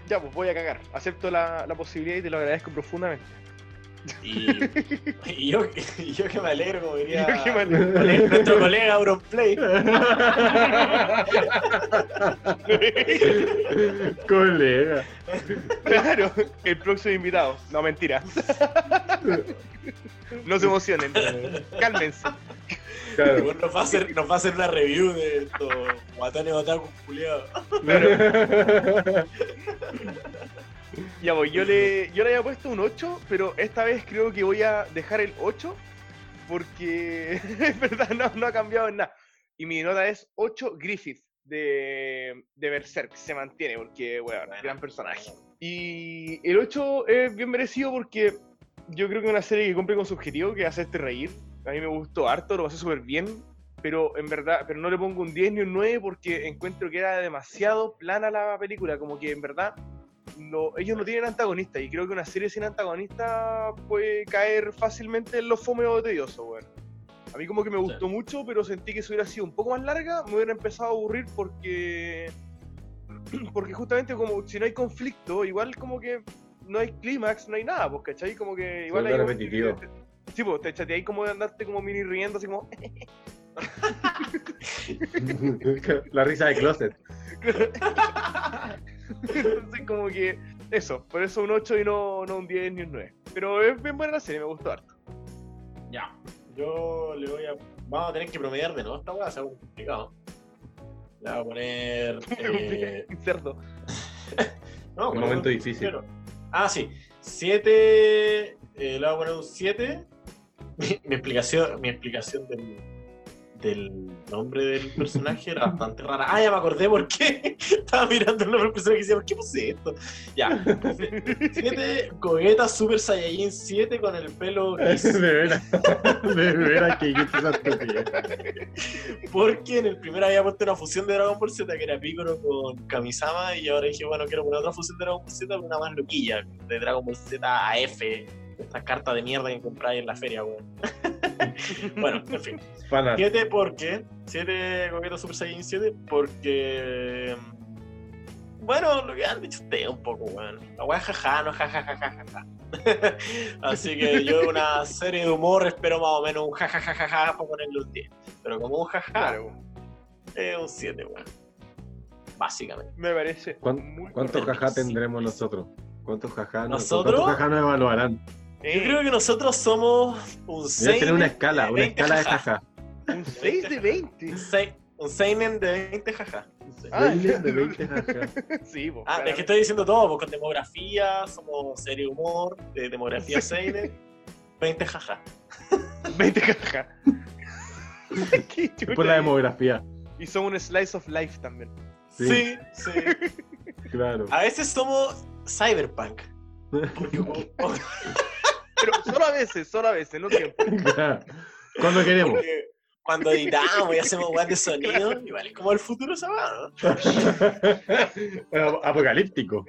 Ya, pues voy a cagar. Acepto la, la posibilidad y te lo agradezco profundamente. Y, y yo, y yo que me alegro, como diría Yo que me alegro. nuestro colega Auronplay. Colega. Claro, el próximo invitado. No, mentira. No se emocionen. Cálmense. Claro. Bueno, nos, va a hacer, nos va a hacer una review de estos guatanes otaku culiados. Ya voy, yo le, yo le había puesto un 8, pero esta vez creo que voy a dejar el 8 porque es verdad, no, no ha cambiado en nada. Y mi nota es 8 Griffith de, de Berserk, se mantiene porque, bueno, gran personaje. Y el 8 es bien merecido porque yo creo que es una serie que cumple con su objetivo, que es hacerte reír. A mí me gustó harto, lo pasé súper bien, pero en verdad, pero no le pongo un 10 ni un 9 porque encuentro que era demasiado plana la película, como que en verdad no, ellos no tienen antagonista y creo que una serie sin antagonista puede caer fácilmente en lo fome o tedioso, weón. A mí como que me gustó mucho, pero sentí que si hubiera sido un poco más larga, me hubiera empezado a aburrir porque porque justamente como si no hay conflicto, igual como que no hay clímax, no hay nada, pues, ¿cachai? Como que igual hay... repetitivo. Sí, pues, te chateáis como de andarte como mini riendo, así como... La risa de closet. Entonces como que... Eso, por eso un 8 y no, no un 10 ni un 9. Pero es bien buena la serie, me gustó harto. Ya. Yo le voy a. Vamos a tener que promediar de nuevo esta weá, se complicado. Le voy a poner. Eh, Cerdo. no, Un momento difícil. Ah, sí. 7. Eh, le voy a poner un 7. Mi, mi explicación, mi explicación del, del nombre del personaje era bastante rara. Ah, ya me acordé por qué. Estaba mirando el nombre del personaje y decía, ¿por qué puse esto? Ya. 7. Gogeta Super Saiyajin 7 con el pelo gris. De veras. De veras que dijiste esa estupidez. Porque en el primero había puesto una fusión de Dragon Ball Z que era Piccolo con Kamisama y ahora dije, bueno, quiero poner otra fusión de Dragon Ball Z, una más loquilla, de Dragon Ball Z AF, estas cartas de mierda que compráis en la feria, weón. bueno, en fin. Pana. 7 porque, 7 Gogeta Super Saiyan 7 porque... Bueno, lo que han dicho ustedes un poco, weón. La weá jaja, no jajajajaja. Así que yo una serie de humor espero más o menos un jajajajaja para ponerle un 10. Pero como un jaja, es un 7, weón. Básicamente. me parece ¿Cuán- muy ¿Cuántos jajá tendremos nosotros? ¿Cuántos jajá nos, ¿Nosotros? ¿Cuántos jajá nos evaluarán? Eh, Yo creo que nosotros somos un Debe 6. tener una escala, una escala de jajá. Un 6 de 20. Un, sei- un seinen de 20 jaja. Ah, de 20 jajá. Sí, pues. Ah, es que estoy diciendo todo, pues con demografía, somos serie de humor, de demografía seinen, 20 jaja. 20 cajas. Qué. Por la demografía. Y son un slice of life también. Sí, sí. Claro. A veces somos cyberpunk. Pero solo a veces, solo a veces, no siempre. Claro. Cuando queremos. porque cuando editamos y hacemos web de sonido, igual es como el futuro ¿no? Apocalíptico.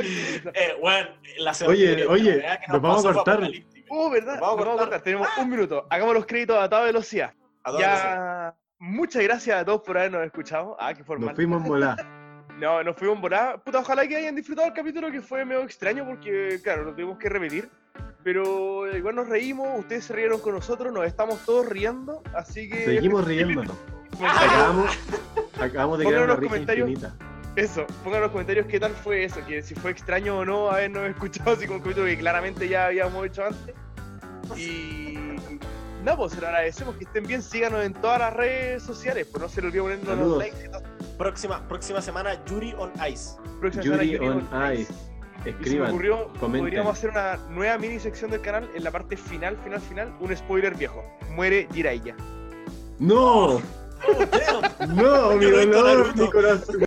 Risa. Eh, bueno, la Oye, oye, que nos vamos a cortar. Oh, ¿verdad? Nos vamos a Nos vamos a cortar. Tenemos un minuto. Hagamos los créditos a toda velocidad. A. Ya. Muchas gracias a todos por habernos escuchado. Ah, qué Nos formal. fuimos en volada. No, nos fuimos en volada. Puta, ojalá que hayan disfrutado el capítulo que fue medio extraño porque, claro, lo tuvimos que repetir. Pero igual nos reímos, ustedes se rieron con nosotros, nos estamos todos riendo, así que... Seguimos riéndonos. Comentarios. Acabamos, acabamos de crear una risa comentarios. infinita. Eso, pongan en los comentarios qué tal fue eso, que si fue extraño o no habernos escuchado así como un capítulo que claramente ya habíamos hecho antes. Y nada, pues se lo agradecemos, que estén bien, síganos en todas las redes sociales, pues no se les olvide ponernos los likes y todo. Próxima, próxima semana, Yuri on Ice. Próxima semana, Yuri on on Ice. Ice. Y se me Escriban. ocurrió, comenten. podríamos hacer una nueva mini sección del canal en la parte final, final, final, un spoiler viejo. Muere Jiraiya. ¡No! Oh. ¡No, mi dolor, mi corazón!